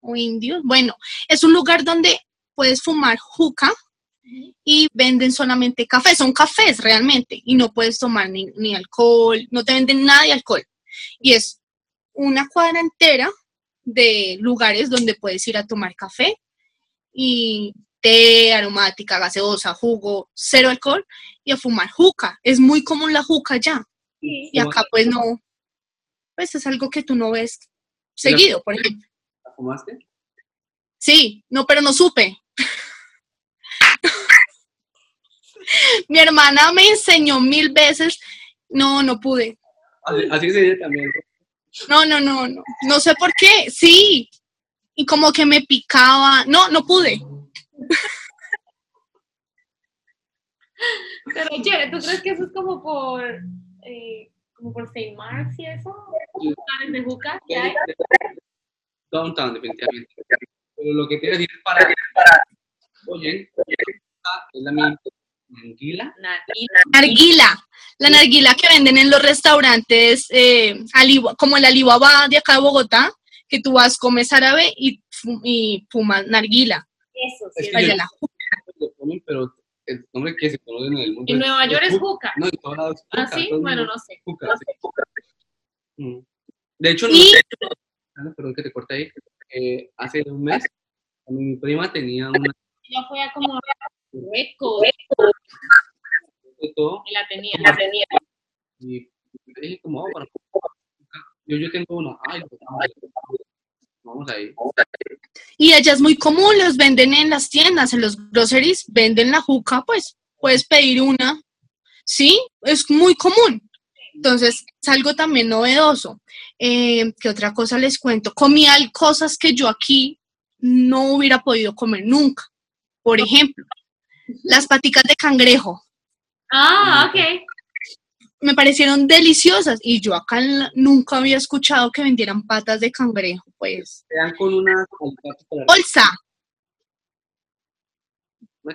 o indios. Bueno, es un lugar donde puedes fumar juca y venden solamente café, son cafés realmente, y no puedes tomar ni, ni alcohol, no te venden nada de alcohol. Y es una cuadra entera de lugares donde puedes ir a tomar café y té, aromática, gaseosa, jugo, cero alcohol y a fumar juca. Es muy común la juca ya. Sí. Y acá pues no, pues es algo que tú no ves seguido, por ejemplo. ¿La fumaste? Sí, no, pero no supe. Mi hermana me enseñó mil veces. No, no pude. Así, se dice también. No, no, no, no. No sé por qué. Sí. Y como que me picaba. No, no pude. Pero chévere, ¿tú crees que eso es como por, eh, como por St. Mark's y eso? Lugares de juca. Downtown, definitivamente. Pero lo que te a decir es para. Oye, es la misma Narguila. Narguila. La narguila que venden en los restaurantes, eh, como el Alibaba de acá de Bogotá, que tú vas, comes árabe y, y fumas narguila. Eso, Es sí. que es yo- la ponen, pero el nombre que se conoce en el mundo. En Nueva York es juca. No, en todos lados es ¿Ah, juca, sí? Bueno, no sé. Juca, No sí. sé. Mm. De hecho, no Y- perdón que te corte ahí. eh, hace un mes, mi prima tenía una Ya fue a como de todo y la tenía. La tenía. y me dije como, oh, para yo, yo tengo una, ay, pues, vamos, ahí. Y allá es muy común, los venden en las tiendas, en los groceries, venden la juca, pues puedes pedir una. Sí, es muy común. Entonces, es algo también novedoso. Eh, ¿Qué otra cosa les cuento? Comía cosas que yo aquí no hubiera podido comer nunca. Por ejemplo, las paticas de cangrejo. Ah, ok. Me parecieron deliciosas y yo acá nunca había escuchado que vendieran patas de cangrejo. Pues, Te dan con una bolsa.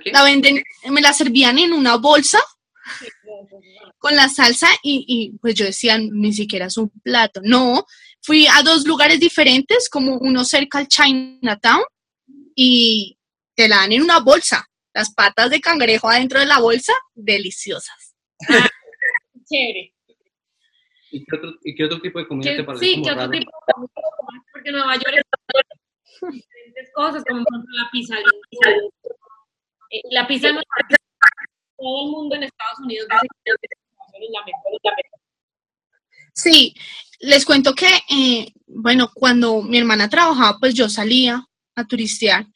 La venden, me la servían en una bolsa con la salsa y, y, pues yo decía, ni siquiera es un plato. No, fui a dos lugares diferentes, como uno cerca al Chinatown y te la dan en una bolsa. Las patas de cangrejo adentro de la bolsa, deliciosas. Chévere. ¿Y qué otro, y qué otro tipo de comida ¿Qué- te parece sí, como ¿qué otro raro? tipo de comida? Porque Nueva York es diferentes cosas, como por ejemplo la pizza. Eh, La pizza no todo el mundo en Estados Unidos dice que es la mejor, es la mejor. Sí, les cuento que, eh, bueno, cuando mi hermana trabajaba, pues yo salía a turistear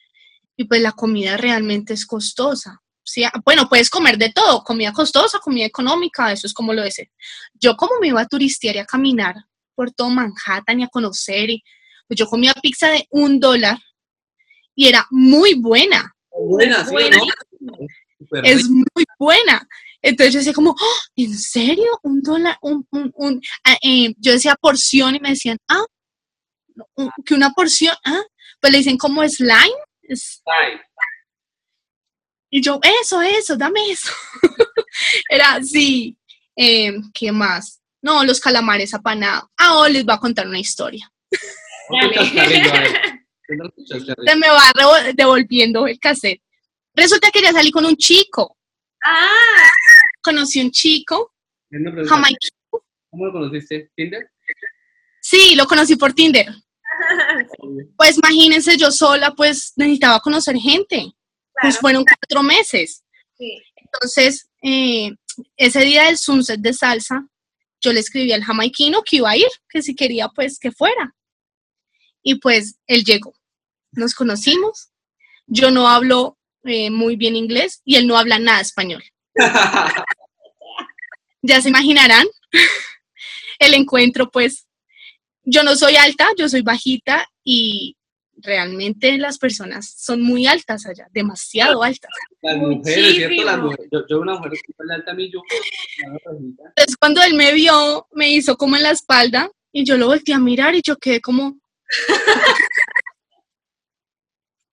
y pues la comida realmente es costosa. Sí, ah, bueno, puedes comer de todo, comida costosa, comida económica, eso es como lo es. Yo como me iba a turistear y a caminar por todo Manhattan y a conocer, y, pues yo comía pizza de un dólar y era muy buena, Buena, ¿sí o Buena. no? Es muy buena. Entonces yo decía como, "Oh, ¿en serio? ¿Un dólar? Un, un, un-?" Ah, eh, yo decía porción y me decían, ah, que una porción, ah, pues le dicen como slime. Y yo, eso, eso, dame eso. Era así. Eh, ¿Qué más? No, los calamares apanados. Ah, oh, les voy a contar una historia. Se me va devolviendo el cassette. Resulta que quería salir con un chico. Ah, Conocí un chico. ¿Cómo lo conociste? ¿Tinder? Sí, lo conocí por Tinder. Pues imagínense, yo sola, pues necesitaba conocer gente. Pues claro. fueron cuatro meses. Sí. Entonces, eh, ese día del sunset de salsa, yo le escribí al jamaiquino que iba a ir, que si quería, pues que fuera. Y pues él llegó. Nos conocimos. Yo no hablo eh, muy bien inglés y él no habla nada español. Ya se imaginarán el encuentro, pues yo no soy alta, yo soy bajita y realmente las personas son muy altas allá, demasiado altas. Las mujeres, ¿cierto? Las mujeres. Yo, yo una mujer que alta a mí, yo. Entonces cuando él me vio, me hizo como en la espalda y yo lo volteé a mirar y yo quedé como...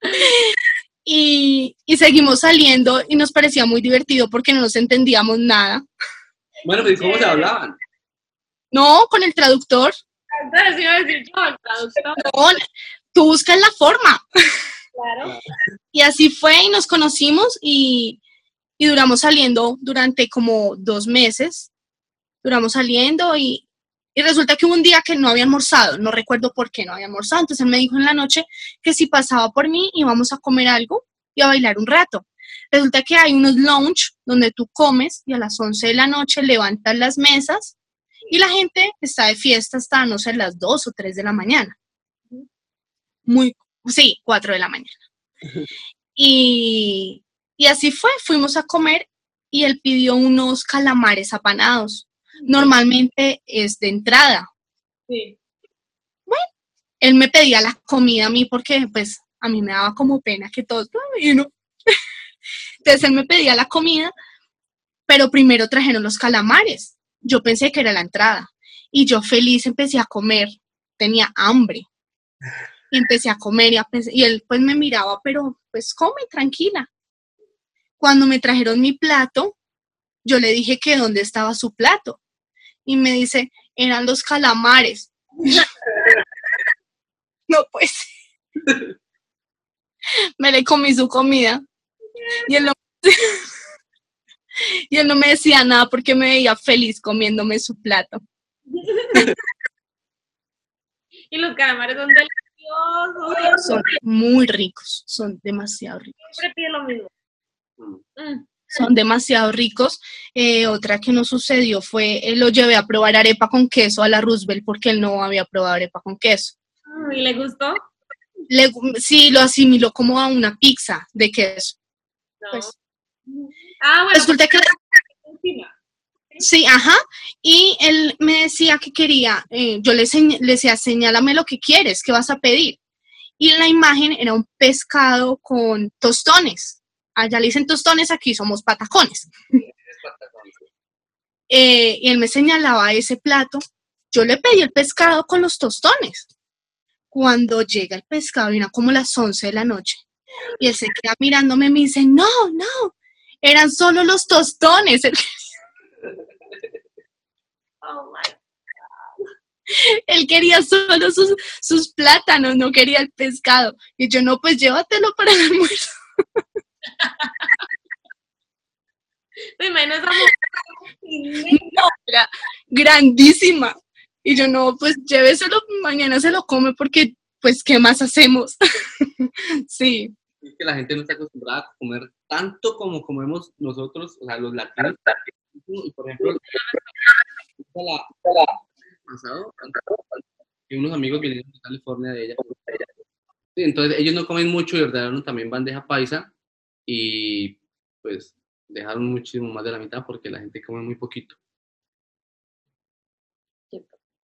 y, y seguimos saliendo y nos parecía muy divertido porque no nos entendíamos nada. Bueno, pues ¿cómo se hablaban? No, con el traductor, Entonces iba a decir yo, traductor, tú buscas la forma. claro. Y así fue y nos conocimos y, y duramos saliendo durante como dos meses. Duramos saliendo y, y resulta que hubo un día que no había almorzado, no recuerdo por qué no había almorzado. Entonces él me dijo en la noche que si pasaba por mí íbamos a comer algo y a bailar un rato. Resulta que hay unos lounge donde tú comes y a las 11 de la noche levantas las mesas y la gente está de fiesta hasta, no sé, las 2 o 3 de la mañana. Muy, sí, 4 de la mañana. Y, y así fue, fuimos a comer y él pidió unos calamares apanados. Normalmente es de entrada. Sí. Él me pedía la comida a mí porque pues a mí me daba como pena que todos, "Ay, no". Entonces él me pedía la comida, pero primero trajeron los calamares. Yo pensé que era la entrada y yo feliz empecé a comer, tenía hambre. Y empecé a comer y, a y él pues me miraba, pero pues come tranquila. Cuando me trajeron mi plato, yo le dije que dónde estaba su plato. Y me dice, eran los calamares. no pues. me le comí su comida. Y él no, y él no me decía nada porque me veía feliz comiéndome su plato. Y los calamares son deliciosos. Son muy ricos, son demasiado ricos. Siempre pide lo mismo. Mm. son demasiado ricos. Eh, otra que nos sucedió fue, eh, lo llevé a probar arepa con queso a la Roosevelt porque él no había probado arepa con queso. Mm, ¿Y le gustó? Le- sí, lo asimiló como a una pizza de queso. No. Pues, ah, bueno, resulta que, sí, ajá, y él me decía que quería, eh, yo le, le decía, señálame lo que quieres, ¿qué vas a pedir? Y en la imagen era un pescado con tostones. Allá le dicen tostones, aquí somos patacones. eh, y él me señalaba ese plato, yo le pedí el pescado con los tostones. Cuando llega el pescado, era como las 11 de la noche, y él se queda mirándome y me dice, no, no, eran solo los tostones. Oh, my. él quería solo sus, sus plátanos, no quería el pescado. Y yo, no, pues llévatelo para el almuerzo. Me imagino esa mujer. No, era grandísima. Y yo, no, pues lléveselo, mañana se lo come porque, pues, ¿qué más hacemos? sí. Es que la gente no está acostumbrada a comer tanto como comemos nosotros, o sea, los latinos. Y por ejemplo, la, pasado, que unos amigos vinieron de California de ella. Sí, entonces ellos no comen mucho y ordenaron también bandeja paisa y pues dejaron muchísimo más de la mitad porque la gente come muy poquito.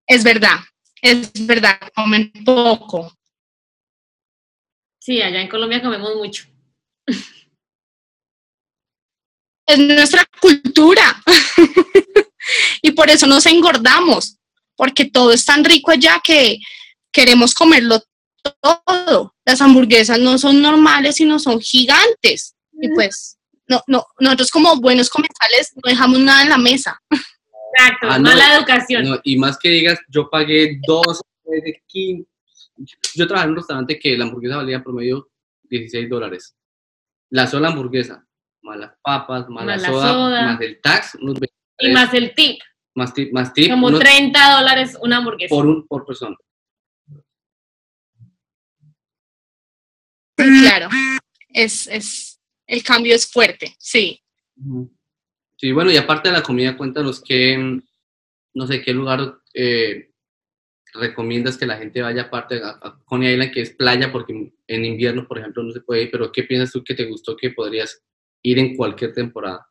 Es verdad, es verdad, comen poco. Sí, allá en Colombia comemos mucho. Es nuestra cultura. y por eso nos engordamos, porque todo es tan rico allá que queremos comerlo todo. Las hamburguesas no son normales, sino son gigantes. Y pues, no, no, nosotros como buenos comensales no dejamos nada en la mesa. Exacto, Ah, no, mala educación. No, y más que digas, yo pagué dos, de 15. Yo trabajé en un restaurante que la hamburguesa valía promedio 16 dólares. La sola hamburguesa, más las papas, más, Más la la soda, soda. más el tax, unos 23, y más el tip, más tip, más tip, como unos 30 dólares una hamburguesa. por, un, por persona. Claro. Es, es, el cambio es fuerte, sí. Sí, bueno, y aparte de la comida, cuéntanos qué, no sé, qué lugar eh, recomiendas que la gente vaya aparte a, Coney Island, que es playa, porque en invierno, por ejemplo, no se puede ir, pero ¿qué piensas tú que te gustó que podrías ir en cualquier temporada?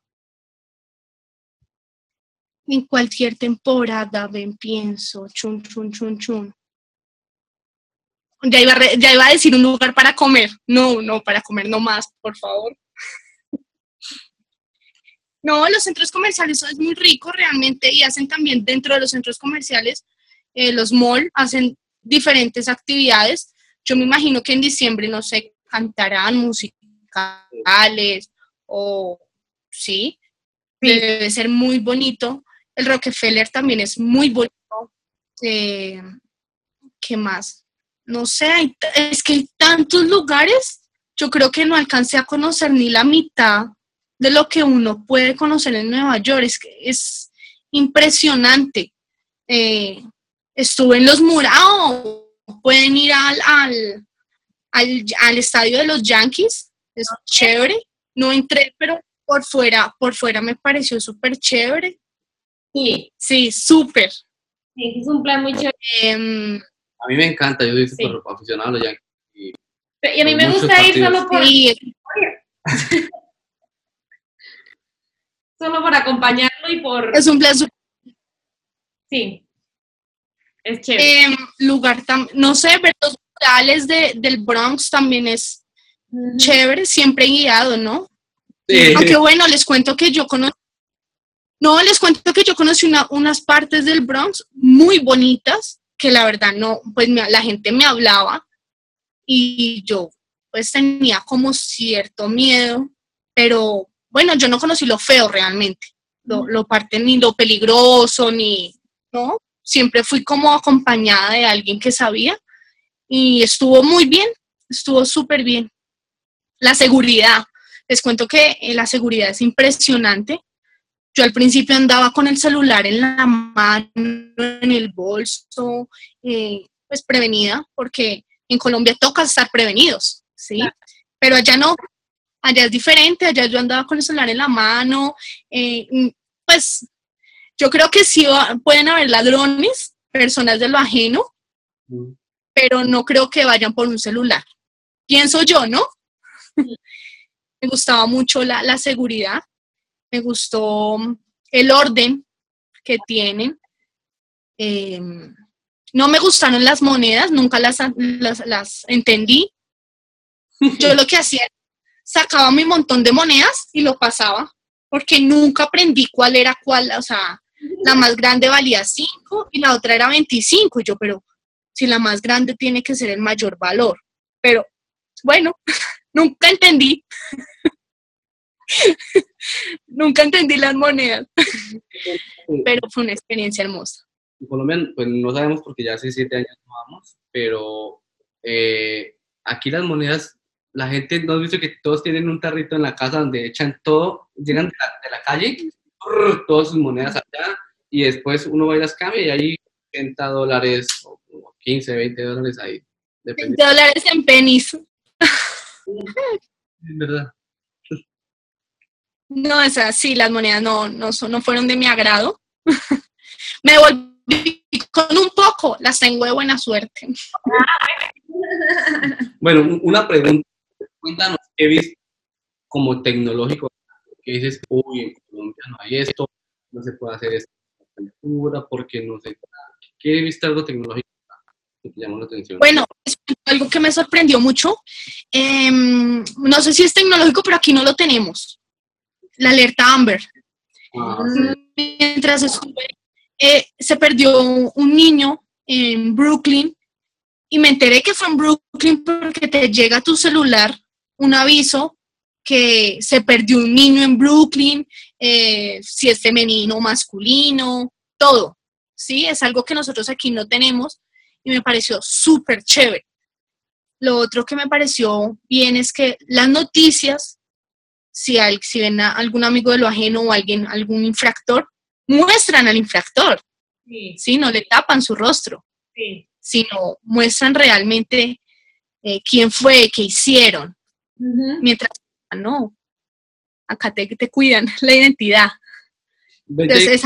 En cualquier temporada, ven, pienso, chun, chun, chun, chun. Ya iba, ya iba a decir un lugar para comer. No, no, para comer no más, por favor. No, los centros comerciales es muy rico realmente y hacen también dentro de los centros comerciales, eh, los malls hacen diferentes actividades. Yo me imagino que en diciembre, no sé, cantarán musicales o sí, debe ser muy bonito. El Rockefeller también es muy bonito. Eh, ¿Qué más? No sé, hay es que hay tantos lugares, yo creo que no alcancé a conocer ni la mitad de lo que uno puede conocer en Nueva York. Es que es impresionante. Eh, estuve en los murados, pueden ir al, al, al, al estadio de los Yankees, es chévere. No entré, pero por fuera, por fuera me pareció súper chévere. Sí, Sí, súper. sí, es un plan muy chévere. Em, A mí me encanta, yo soy Sí. súper aficionado a los Yankees. y Y a mí me gusta ir solo por, sí, solo por acompañarlo y por... es un plan súper Sí, es chévere. Em, lugar no sé, ver los murales de, del Bronx también es chévere, siempre guiado, ¿no? Sí. Aunque bueno, les cuento que yo conocí, no, les cuento que yo conocí una- unas partes del Bronx muy bonitas, que la verdad no, pues me- la gente me hablaba y yo pues tenía como cierto miedo, pero bueno, yo no conocí lo feo realmente, lo, lo parte ni lo peligroso, ni, ¿no? Siempre fui como acompañada de alguien que sabía y estuvo muy bien, estuvo súper bien. La seguridad, les cuento que eh, la seguridad es impresionante. Yo al principio andaba con el celular en la mano, en el bolso, eh, pues prevenida, porque en Colombia toca estar prevenidos, ¿sí? Pero allá no, allá es diferente, allá yo andaba con el celular en la mano, eh, mm, pues yo creo que sí va- pueden haber ladrones, personas de lo ajeno, Mm. pero no creo que vayan por un celular. Pienso yo, ¿no? me gustaba mucho la, la seguridad, me gustó el orden que tienen. Eh, no me gustaron las monedas, nunca las, las, las entendí. Yo lo que hacía, sacaba mi montón de monedas y lo pasaba, porque nunca aprendí cuál era cuál, o sea, la más grande valía 5 y la otra era 25. Y yo, pero si la más grande tiene que ser el mayor valor. Pero bueno, nunca entendí. nunca entendí las monedas, pero fue una experiencia hermosa. En Colombia, pues no sabemos porque ya hace siete años no vamos, pero eh, aquí las monedas, la gente, ¿no has visto que todos tienen un tarrito en la casa donde echan todo, llegan de la, de la calle, brrr, todas sus monedas allá, y después uno va y las cambia y hay 80 dólares o o 15, 20 dólares ahí, depende. 20 dólares en pennies. Es verdad. No, esas sí, las monedas no, no, son, no fueron de mi agrado. Me devolví con un poco, las tengo de buena suerte. Bueno, un- una pregunta, cuéntanos, ¿qué viste como tecnológico? Que dices, uy, en Colombia no hay esto, no se puede hacer esta cultura, porque no sé, ¿qué viste algo tecnológico que te llamó la atención? Bueno, es algo que me sorprendió mucho. em, no sé si es tecnológico, pero aquí no lo tenemos. La alerta Amber. Ah, Mientras estuve, eh, se perdió un niño en Brooklyn y me enteré que fue en Brooklyn porque te llega a tu celular un aviso que se perdió un niño en Brooklyn, eh, si es femenino o masculino, todo. Sí, es algo que nosotros aquí no tenemos y me pareció súper chévere. Lo otro que me pareció bien es que las noticias, si, al- si ven a algún amigo de lo ajeno o alguien, algún infractor, muestran al infractor, Sí, ¿sí? No le tapan su rostro, sí. sino muestran realmente eh, quién fue, qué hicieron. Mientras, ah, no, acá te, te cuidan la identidad. Entonces,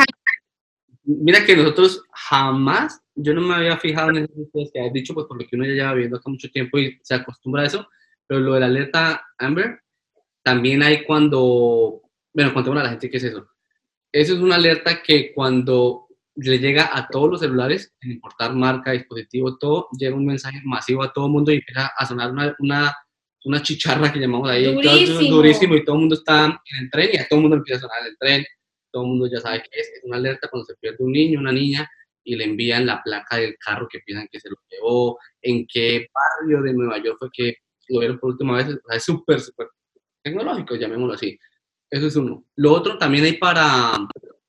mira que nosotros jamás yo no me había fijado en esas cosas que has dicho, pues por lo que uno ya lleva viviendo acá mucho tiempo y se acostumbra a eso, pero lo de la alerta Amber, también hay cuando, bueno, cuando a la gente qué es eso. Eso es una alerta que cuando le llega a todos los celulares, sin importar marca, dispositivo, todo, llega un mensaje masivo a todo el mundo y empieza a sonar una, una, una chicharra que llamamos ahí, Durísimo. durísimo, y todo el mundo está en el tren y a todo el mundo empieza a sonar el tren, todo el mundo ya sabe que es, es una alerta cuando se pierde un niño, una niña, y le envían la placa del carro que piensan que se lo llevó, en qué barrio de Nueva York fue que lo vieron por última vez, o sea, es súper, súper tecnológico, llamémoslo así. Eso es uno. Lo otro también hay para,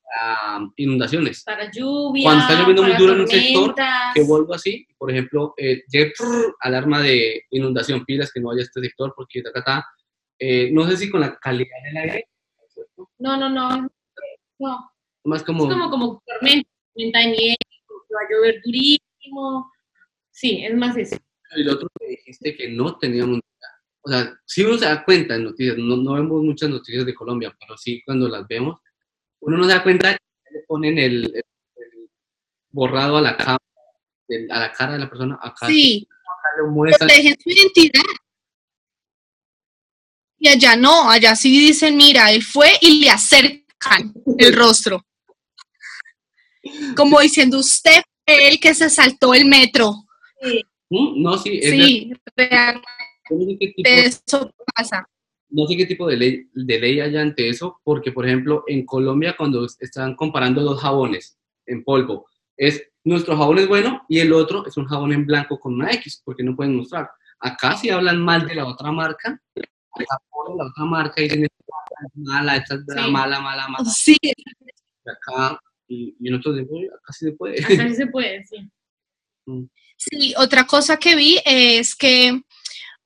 para inundaciones. Para lluvia. Cuando está lloviendo muy duro en un sector, que vuelvo así, por ejemplo, eh, prrr, alarma de inundación, pilas que no vaya a este sector porque ta, ta, ta. Eh, no sé si con la calidad del aire, No, no, no. No. más como, Es como, como tormenta, tormenta de nieve, que va a llover durísimo. Sí, es más eso. y lo otro que dijiste que no teníamos o sea, si uno se da cuenta en noticias, no, no vemos muchas noticias de Colombia, pero sí cuando las vemos, uno no da cuenta, le ponen el, el- el borrado a la, cara, a la cara de la persona, acá, Sí, acá le protegen su identidad. Y allá no, allá sí dicen, mira, él fue y le acercan el rostro. Como diciendo, usted fue el que se saltó el metro. ¿Mm? no, sí, es Sí, realmente eso pasa. No sé qué tipo de ley, de ley hay ante eso, porque por ejemplo en Colombia cuando están comparando dos jabones en polvo, es nuestro jabón es bueno y el otro es un jabón en blanco con una X, porque no pueden mostrar. Acá si hablan mal de la otra marca, acá la otra marca y dicen esta es mala, esta es Sí. mala, mala, mala. Sí, Y acá, y, y nosotros decimos, "Uy, acá sí se puede. Hasta sí se puede, sí. sí, otra cosa que vi es que,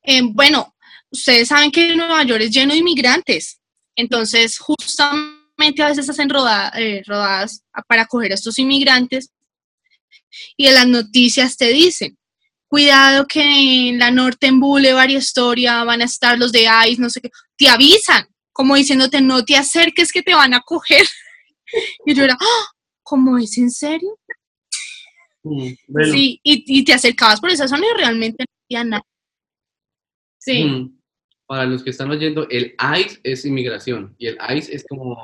eh, bueno, ustedes saben que Nueva York es lleno de inmigrantes, entonces justamente a veces hacen roda- eh, rodadas para coger a estos inmigrantes y en las noticias te dicen, cuidado que en la Norte en Boulevard y Historia van a estar los de ICE, no sé qué, te avisan, como diciéndote, no te acerques que te van a coger. Y yo era, "Ah, ¿cómo es en serio? Mm, bueno, Sí, y, y te acercabas por esa zona y realmente no había nada. Sí. mm, para los que están oyendo, el ICE es inmigración y el ICE es como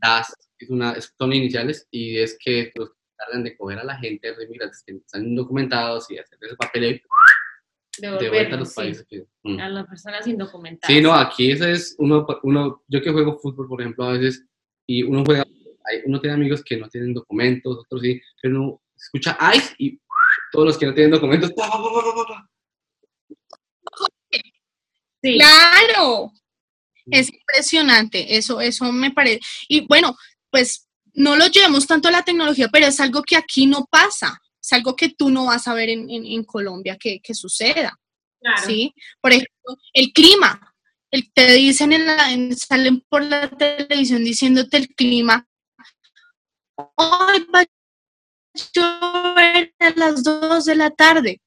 DAS, es una, son iniciales y es que los que encargan de coger a la gente, los inmigrantes que están indocumentados y hacerles el papeleo de vuelta a los países. mm. A las personas indocumentadas. Sí, no, aquí ese es uno, uno, yo que juego fútbol, por ejemplo, a veces, y uno juega, hay- uno tiene amigos que no tienen documentos, otros sí, pero uno escucha ICE y todos los que no tienen documentos, pa, pa, pa. Sí. Claro, es impresionante, eso, eso me parece. Y bueno, pues no lo llevemos tanto a la tecnología, pero es algo que aquí no pasa, es algo que tú no vas a ver en, en- en Colombia que, que suceda, claro. ¿sí? Por ejemplo, el clima, el, te dicen, en la, en- salen por la televisión diciéndote el clima, hoy va a llover a las 2 de la tarde.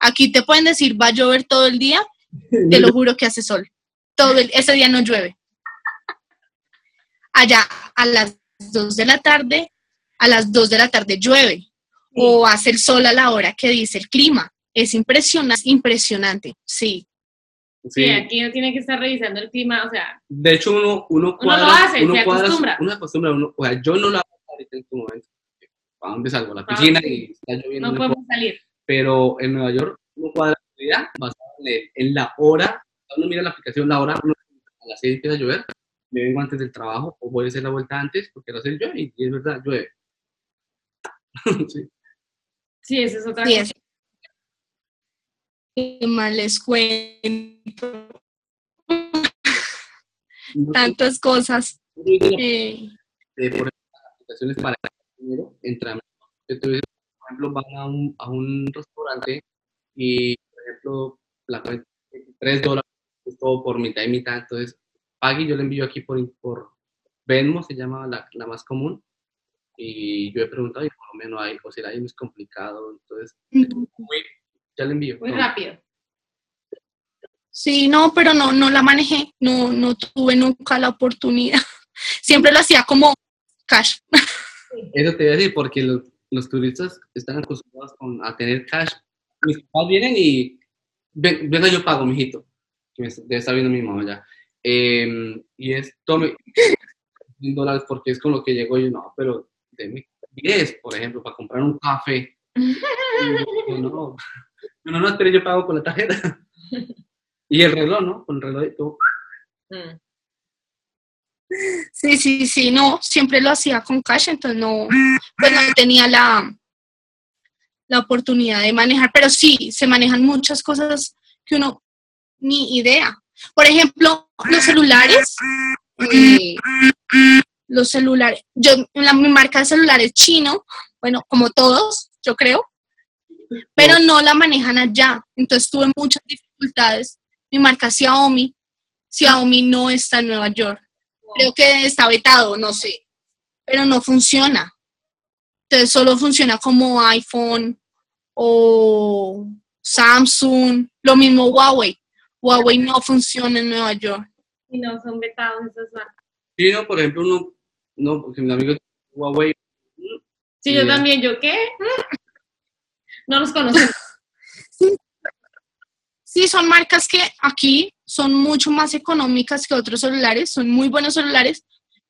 Aquí te pueden decir, va a llover todo el día, te lo juro que hace sol. Todo el- ese día no llueve. Allá a las 2 de la tarde, a las 2 de la tarde llueve. O hace el sol a la hora que dice el clima. Es impresionante, impresionante, sí. Sí, aquí uno tiene que estar revisando el clima, o sea, De hecho, uno, uno Uno cuadra, lo hace, uno se cuadra, acostumbra. uno acostumbra, uno, o sea, yo no lo hago ahorita en este momento, ¿a dónde salgo? A la Ah, piscina sí. y está lloviendo, no no podemos salir. pero en Nueva York uno cuadra la actividad basada en, el- en la hora, uno mira la aplicación, la hora, uno, a las 6 empieza a llover, me vengo antes del trabajo o voy a hacer la vuelta antes porque a las 6 llueve y, y es verdad, llueve. sí. Sí, esa es otra Sí, cosa. es. ¿Qué más les cuento? Tantas cosas. Eh, eh, por ejemplo, las aplicaciones para dinero. Entonces, por ejemplo, van a un, a un restaurante y, por ejemplo, la cuenta es 3 dólares, es todo por mitad y mitad. Entonces, pague yo le envío aquí por, por Venmo, se llama la, la más común. Y yo he preguntado y por lo menos hay, o será ahí es complicado. Entonces, muy, ya le envío. Muy No, rápido. Sí, no, pero no, no la manejé, no, no tuve nunca la oportunidad. Siempre lo hacía como cash. Eso te voy a decir porque los, los turistas están acostumbrados con, a tener cash. Mis papás vienen y, "Ven- venga, yo pago, mijito. Que debe estar viendo mi mamá ya. Em, y es, tome 100 dólares porque es con lo que llegó. Yo, no, pero deme 10, por ejemplo, para comprar un café. Y yo, no, no, no, espere, yo pago con la tarjeta. Y el reloj, ¿no? Con el reloj y todo. Mm. Sí, sí, sí, no, siempre lo hacía con cash, entonces no, pues no tenía la, la oportunidad de manejar, pero sí, se manejan muchas cosas que uno ni idea. Por ejemplo, los celulares, eh, los celulares, yo, la, mi marca de celular es chino, bueno, como todos, yo creo, pero no la manejan allá, entonces tuve muchas dificultades. Mi marca es Xiaomi, Xiaomi no está en Nueva York creo que está vetado, no sé, pero no funciona. Entonces solo funciona como iPhone o Samsung, lo mismo Huawei. Huawei no funciona en Nueva York. Y no son vetados esas marcas. Sí, no, por ejemplo, uno, no, porque mi amigo Huawei, Sí, yo también, ¿yo qué? No los conocemos. Sí, son marcas que aquí son mucho más económicas que otros celulares, son muy buenos celulares,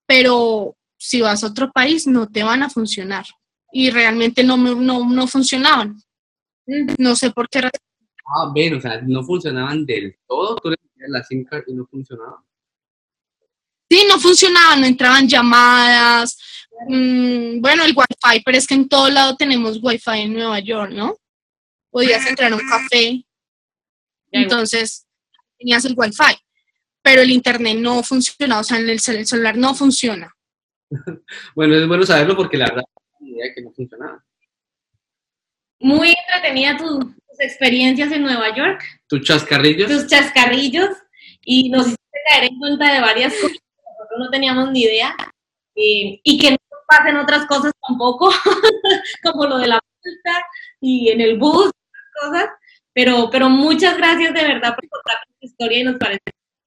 pero si vas a otro país no te van a funcionar. Y realmente no, me- no, no funcionaban. No sé por qué razón. ah, ven, o sea, no funcionaban del todo, tú le ponías la SIM card y no funcionaba. Sí, no funcionaban, no entraban llamadas. mm, bueno, el Wi-Fi, pero es que en todo lado tenemos Wi-Fi en Nueva York, ¿no? Podías entrar a un café, entonces tenías el Wi-Fi, pero el internet no funcionaba, o sea, el, cel- el celular no funciona. Bueno, es bueno saberlo porque la verdad, idea que no funcionaba. Muy entretenida tu- tus experiencias en Nueva York, Tus chascarrillos, tus chascarrillos, y nos hiciste caer en cuenta de varias cosas que nosotros no teníamos ni idea, y, y que no pasen otras cosas tampoco, como lo de la multa y en el bus, cosas. Pero, pero muchas gracias de verdad por contar tu historia y nos parece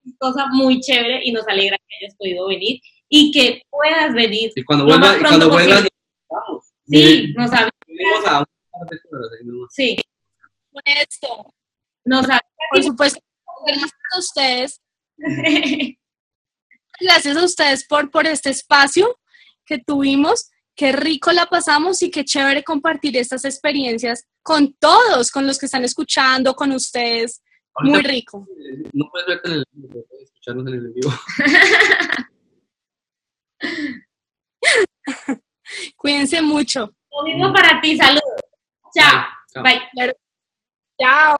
una cosa muy chévere y nos alegra que hayas podido venir y que puedas venir. y cuando vuelvas, y cuando vuelvas, vamos. Sí, nos avisas. Sí, Esto, nos por supuesto, gracias a ustedes, gracias a ustedes por, por este espacio que tuvimos. Qué rico la pasamos y qué chévere compartir estas experiencias con todos, con los que están escuchando, con ustedes. Muy rico. No puedes verte en el vivo, puedes escucharnos en el vivo. Cuídense mucho. Lo mismo para ti, saludos. Chao. Bye. Bye. Chao.